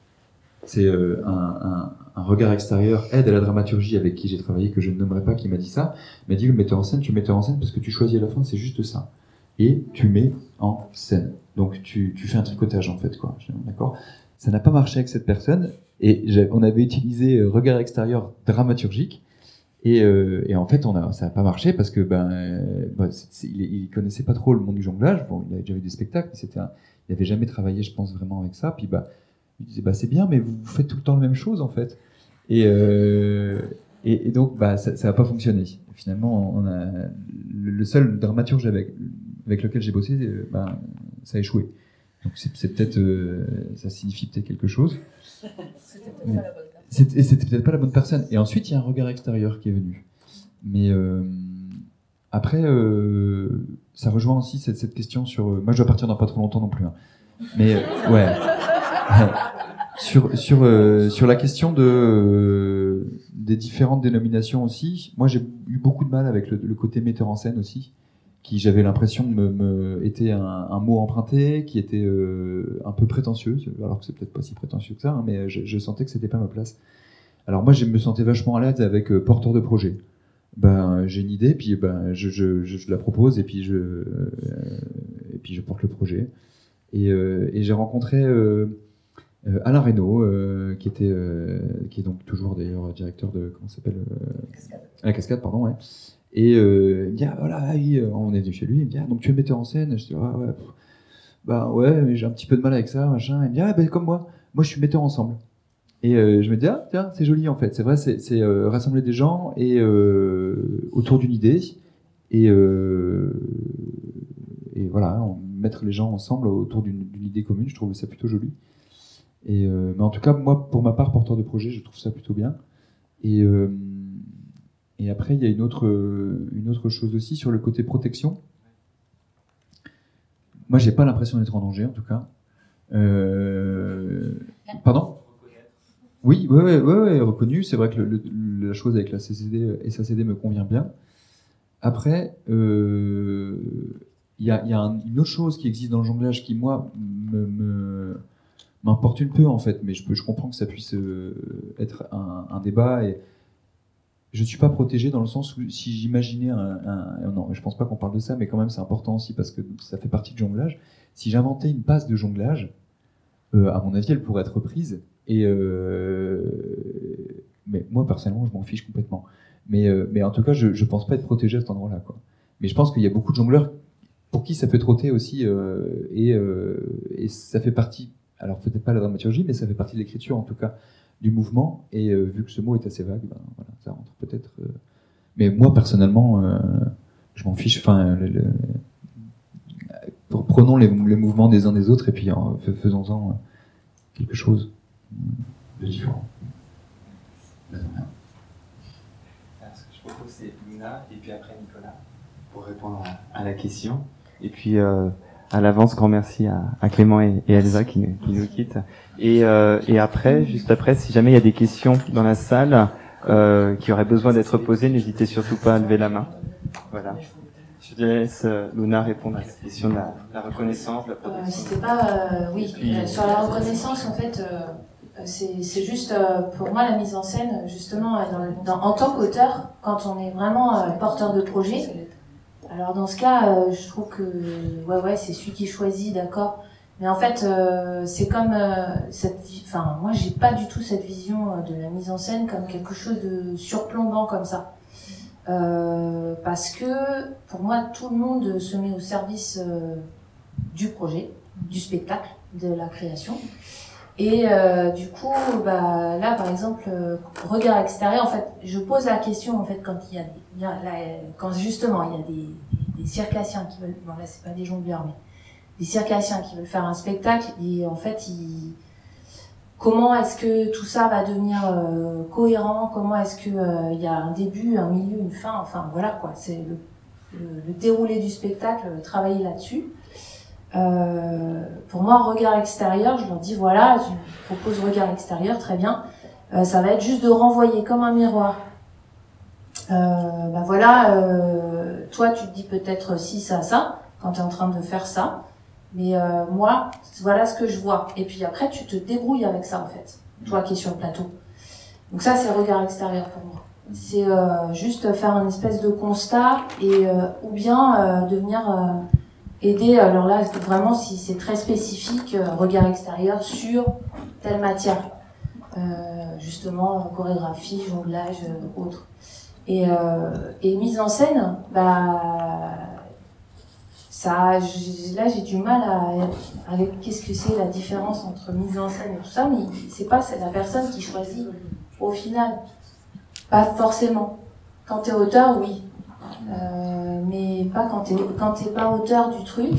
C'est euh, un, un, un regard extérieur aide à la dramaturgie avec qui j'ai travaillé que je ne nommerai pas qui m'a dit ça. M'a dit le metteur en scène tu metteur en scène parce que tu choisis à la fin c'est juste ça et tu mets en scène. Donc tu, tu fais un tricotage en fait quoi. D'accord. Ça n'a pas marché avec cette personne et on avait utilisé euh, regard extérieur dramaturgique et, euh, et en fait on a ça n'a pas marché parce que ben euh, bah, il, connaissait pas trop le monde du jonglage. Bon, il avait déjà vu des spectacles, mais c'était il n'avait jamais travaillé je pense vraiment avec ça. Puis bah il disait bah c'est bien mais vous, faites tout le temps la même chose en fait. Et, euh, et, et donc bah ça n'a pas fonctionné. Finalement on a le, seul dramaturge avec avec lequel j'ai bossé, euh, ben, ça a échoué. Donc c'est peut-être, euh, ça signifie peut-être quelque chose. C'était peut-être pas la bonne personne. Et c'était peut-être pas la bonne personne. Et ensuite, il y a un regard extérieur qui est venu. Mais euh, après, euh, ça rejoint aussi cette, cette question sur. euh, moi, je dois partir dans pas trop longtemps non plus. hein. Mais ouais. sur sur euh, sur la question de euh, des différentes dénominations aussi. Moi, j'ai eu beaucoup de mal avec le, le côté metteur en scène aussi, qui j'avais l'impression me, me était un, un mot emprunté, qui était euh, un peu prétentieux, alors que c'est peut-être pas si prétentieux que ça, hein, mais je, je sentais que c'était pas ma place. Alors moi, je me sentais vachement à l'aise avec euh, porteur de projet. Ben, j'ai une idée, puis ben, je, je, je, la propose, et puis je, euh, et puis je porte le projet. Et, euh, et j'ai rencontré euh, euh, Alain Reynaud, euh, qui était, euh, qui est donc toujours d'ailleurs directeur de comment s'appelle euh, à la cascade, pardon, ouais. Et euh, il me dit ah, voilà, oui, euh, on est venu chez lui. Il me dit ah, donc tu es metteur en scène? Je dis ah, ouais, pff. bah ouais, mais j'ai un petit peu de mal avec ça, machin. Il me dit ah ben comme moi, moi je suis metteur ensemble. Et euh, je me dis, ah, tiens, c'est joli en fait. C'est vrai, c'est euh, rassembler des gens et euh, autour d'une idée et, euh, et voilà, on- mettre les gens ensemble autour d'une d'une idée commune. Je trouvais ça plutôt joli. Et, euh, mais en tout cas, moi, pour ma part, porteur de projet, je trouve ça plutôt bien. Et, euh, et après, il y a une autre, une autre chose aussi sur le côté protection. Moi, j'ai pas l'impression d'être en danger, en tout cas. Euh, Pardon? Oui, ouais, ouais, ouais, ouais, reconnu. C'est vrai que le- le- la chose avec la CCD et SACD me convient bien. Après, euh, il y a, y a un- une autre chose qui existe dans le jonglage qui, moi, me, me- m'importune peu, en fait, mais je, comprends que ça puisse euh, être un, débat. Et je ne suis pas protégé dans le sens où si j'imaginais un, un- Non, je pense pas qu'on parle de ça, mais quand même, c'est important aussi parce que ça fait partie du jonglage. Si j'inventais une passe de jonglage, euh, à mon avis, elle pourrait être reprise. Et euh, mais moi personnellement, je m'en fiche complètement. Mais, en tout cas, je, je pense pas être protégé à cet endroit-là. Mais je pense qu'il y a beaucoup de jongleurs pour qui ça peut trotter aussi, et ça fait partie. Alors peut-être pas la dramaturgie, mais ça fait partie de l'écriture en tout cas du mouvement. Et euh, vu que ce mot est assez vague, ben, voilà, ça rentre peut-être. euh, Mais moi personnellement, euh, je m'en fiche. Enfin, le- le- prenons les, les mouvements des uns des autres et puis euh, fais- faisons-en quelque chose de différent. Alors, ce que je propose, c'est Luna et puis après Nicolas pour répondre à, à la question. Et puis, euh, à l'avance, grand merci à, à Clément et, et Elsa qui, nous- qui nous quittent. Et, euh, et après, juste après, si jamais il y a des questions dans la salle euh, qui auraient besoin d'être posées, n'hésitez surtout pas à lever la main. Voilà. Je te laisse, euh, Luna, répondre à cette question de la, la reconnaissance, la protection. C'était pas, oui, Puis- sur la reconnaissance, en fait, c'est juste pour moi la mise en scène, justement, dans- dans- en tant qu'auteur, quand on est vraiment porteur de projet. Alors dans ce cas, euh, je trouve que ouais ouais, c'est celui qui choisit, d'accord. Mais en fait, euh, c'est comme euh, cette, enfin moi j'ai pas du tout cette vision de la mise en scène comme quelque chose de surplombant comme ça. Parce que pour moi, tout le monde se met au service du projet, du spectacle, de la création. Et euh, du coup, bah, là, par exemple, euh, regard extérieur, en fait, je pose la question, en fait, quand il y a, y a la- quand justement il y a des, des, des circassiens qui veulent, bon là c'est pas des jongleurs, mais des circassiens qui veulent faire un spectacle, et en fait, ils, comment est-ce que tout ça va devenir euh, cohérent? Comment est-ce que euh, il y a un début, un milieu, une fin? Enfin voilà quoi, c'est le, le, le déroulé du spectacle, euh, travailler là-dessus. Euh, pour moi, regard extérieur, je leur dis voilà, je propose regard extérieur, très bien. Euh, ça va être juste de renvoyer comme un miroir. Euh, bah voilà, euh, toi tu te dis peut-être si ça, ça, quand tu es en train de faire ça. Mais euh, moi, voilà ce que je vois. Et puis après, tu te débrouilles avec ça en fait, toi qui es sur le plateau. Donc ça, c'est regard extérieur pour moi. C'est juste faire un espèce de constat et ou bien de venir euh, aider. Alors là, vraiment, si c'est très spécifique, euh, regard extérieur sur telle matière, Euh, justement chorégraphie, jonglage, euh, autre. Et, mise en scène, bah ça, là j'ai du mal à, qu'est-ce que c'est la différence entre mise en scène et tout ça, mais c'est pas la personne qui choisit au final, pas forcément. Quand t'es auteur, oui, mais pas quand t'es quand t'es pas auteur du truc.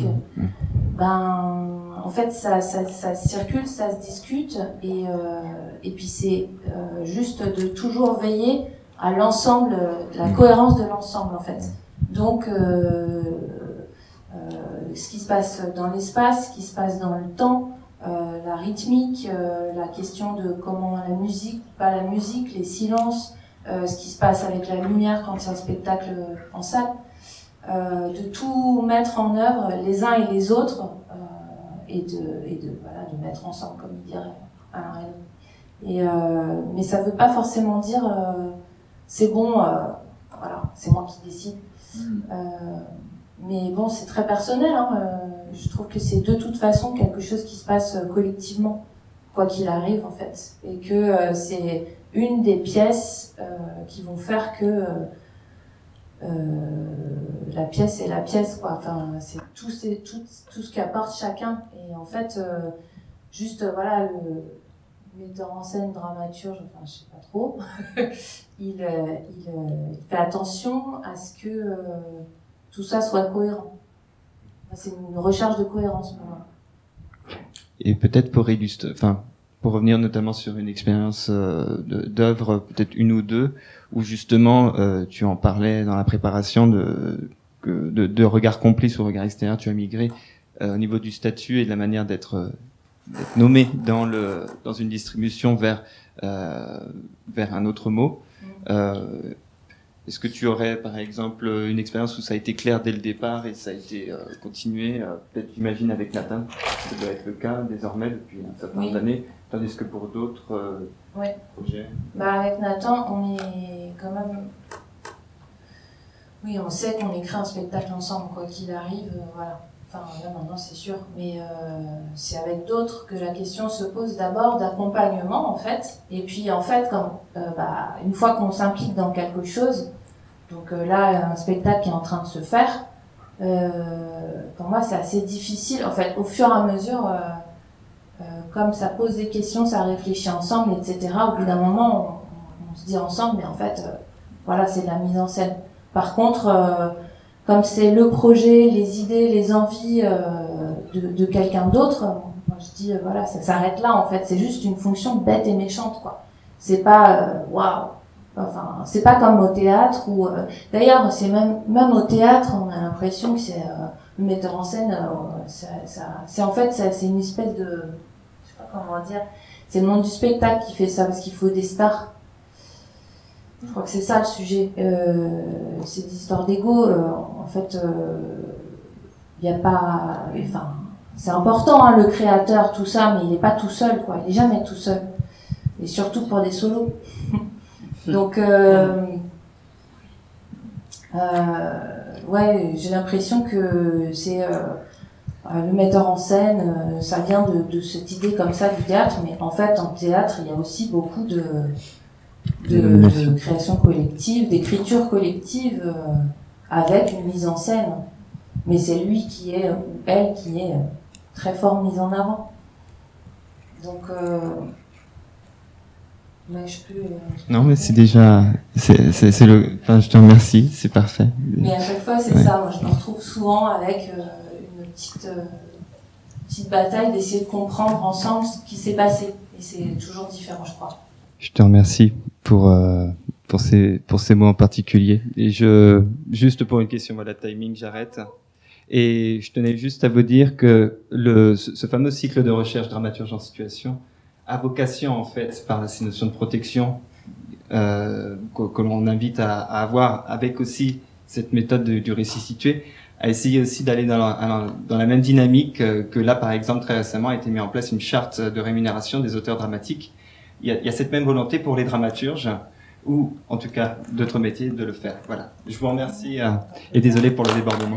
Ben en fait ça, ça, ça circule, ça se discute et euh, et puis c'est euh, juste de toujours veiller à l'ensemble, euh, la cohérence de l'ensemble en fait. Donc euh, euh, ce qui se passe dans l'espace, ce qui se passe dans le temps, euh, la rythmique, euh, la question de comment la musique, pas la musique, les silences, euh, ce qui se passe avec la lumière quand c'est un spectacle en salle, euh, de tout mettre en œuvre les uns et les autres euh, et de et de voilà de mettre ensemble comme il dirait Alain. Et euh, mais ça veut pas forcément dire euh, c'est bon, euh, voilà, c'est moi qui décide. Euh, mais bon, c'est très personnel. Hein, euh, je trouve que c'est de toute façon quelque chose qui se passe euh, collectivement, quoi qu'il arrive en fait, et que euh, c'est une des pièces euh, qui vont faire que euh, euh, la pièce est la pièce, quoi. Enfin, c'est tout, tout, tout ce qu'apporte chacun. Et en fait, juste voilà le metteur en scène, dramaturge, enfin je sais pas trop, il, il, fait attention à ce que tout ça soit cohérent. C'est une recherche de cohérence pour moi. Et peut-être pour illustrer, enfin, pour revenir notamment sur une expérience euh, d'œuvre, peut-être une ou deux, où justement, euh, tu en parlais dans la préparation de, de, de regard complice ou regard extérieur, tu as migré euh, au niveau du statut et de la manière d'être nommé dans le dans une distribution vers vers un autre mot. Est-ce que tu aurais, par exemple, une expérience où ça a été clair dès le départ et ça a été euh, continué euh, Peut-être, j'imagine, avec Nathan, ça doit être le cas désormais depuis un certain nombre Oui. d'années, tandis que pour d'autres euh, Ouais. projets? Bah avec Nathan, on est quand même. Oui, on sait qu'on écrit un spectacle ensemble, quoi qu'il arrive, voilà. Enfin, là maintenant c'est sûr, mais euh, c'est avec d'autres que la question se pose d'abord d'accompagnement en fait. Et puis en fait, comme, euh, bah, une fois qu'on s'implique dans quelque chose, donc euh, là un spectacle qui est en train de se faire, pour moi c'est assez difficile. En fait, au fur et à mesure, comme ça pose des questions, ça réfléchit ensemble, etc. Au bout d'un moment, on, on se dit ensemble, mais en fait, voilà, c'est de la mise en scène. Par contre, comme c'est le projet, les idées, les envies euh, de, de quelqu'un d'autre, moi je dis, euh, voilà, ça s'arrête là en fait. C'est juste une fonction bête et méchante, quoi. C'est pas, euh, waouh. Enfin, c'est pas comme au théâtre où, euh, d'ailleurs, c'est même même au théâtre, on a l'impression que c'est euh, le metteur en scène, euh, ça, ça- c'est en fait c'est une espèce de, je sais pas comment dire, c'est le monde du spectacle qui fait ça parce qu'il faut des stars. Je crois que c'est ça le sujet. Euh, c'est des histoires d'ego. euh, en fait, il n'y a pas, enfin, c'est important hein, le créateur, tout ça, mais il n'est pas tout seul, quoi. Il n'est jamais tout seul. Et surtout pour des solos. Donc, euh, euh, ouais, j'ai l'impression que c'est euh, euh, le metteur en scène, euh, ça vient de, de cette idée comme ça du théâtre, mais en fait, en théâtre, il y a aussi beaucoup de, de, D'élimination. de création collective, d'écriture collective euh, avec une mise en scène. Mais c'est lui qui est, ou elle qui est euh, très fort mise en avant. Donc, euh, mais je peux. euh, Non, mais c'est déjà, c'est, le, enfin, je te remercie, c'est parfait. Mais à chaque fois, c'est Ouais. ça. Moi, je me retrouve souvent avec euh, une petite, euh, petite bataille d'essayer de comprendre ensemble ce qui s'est passé. Et c'est toujours différent, je crois. Je te remercie pour euh, pour ces pour ces mots en particulier. Et je juste pour une question voilà timing, j'arrête. Et je tenais juste à vous dire que le ce, fameux cycle de recherche dramaturge en situation a vocation en fait par ces notions de protection euh, que, l'on invite à, avoir avec aussi cette méthode de- du récit situé à essayer aussi d'aller dans dans la même dynamique euh, que là par exemple très récemment a été mis en place une charte de rémunération des auteurs dramatiques il y, a, y a cette même volonté pour les dramaturges, ou en tout cas d'autres métiers, de le faire. Voilà. Je vous remercie euh, et désolé pour le débordement.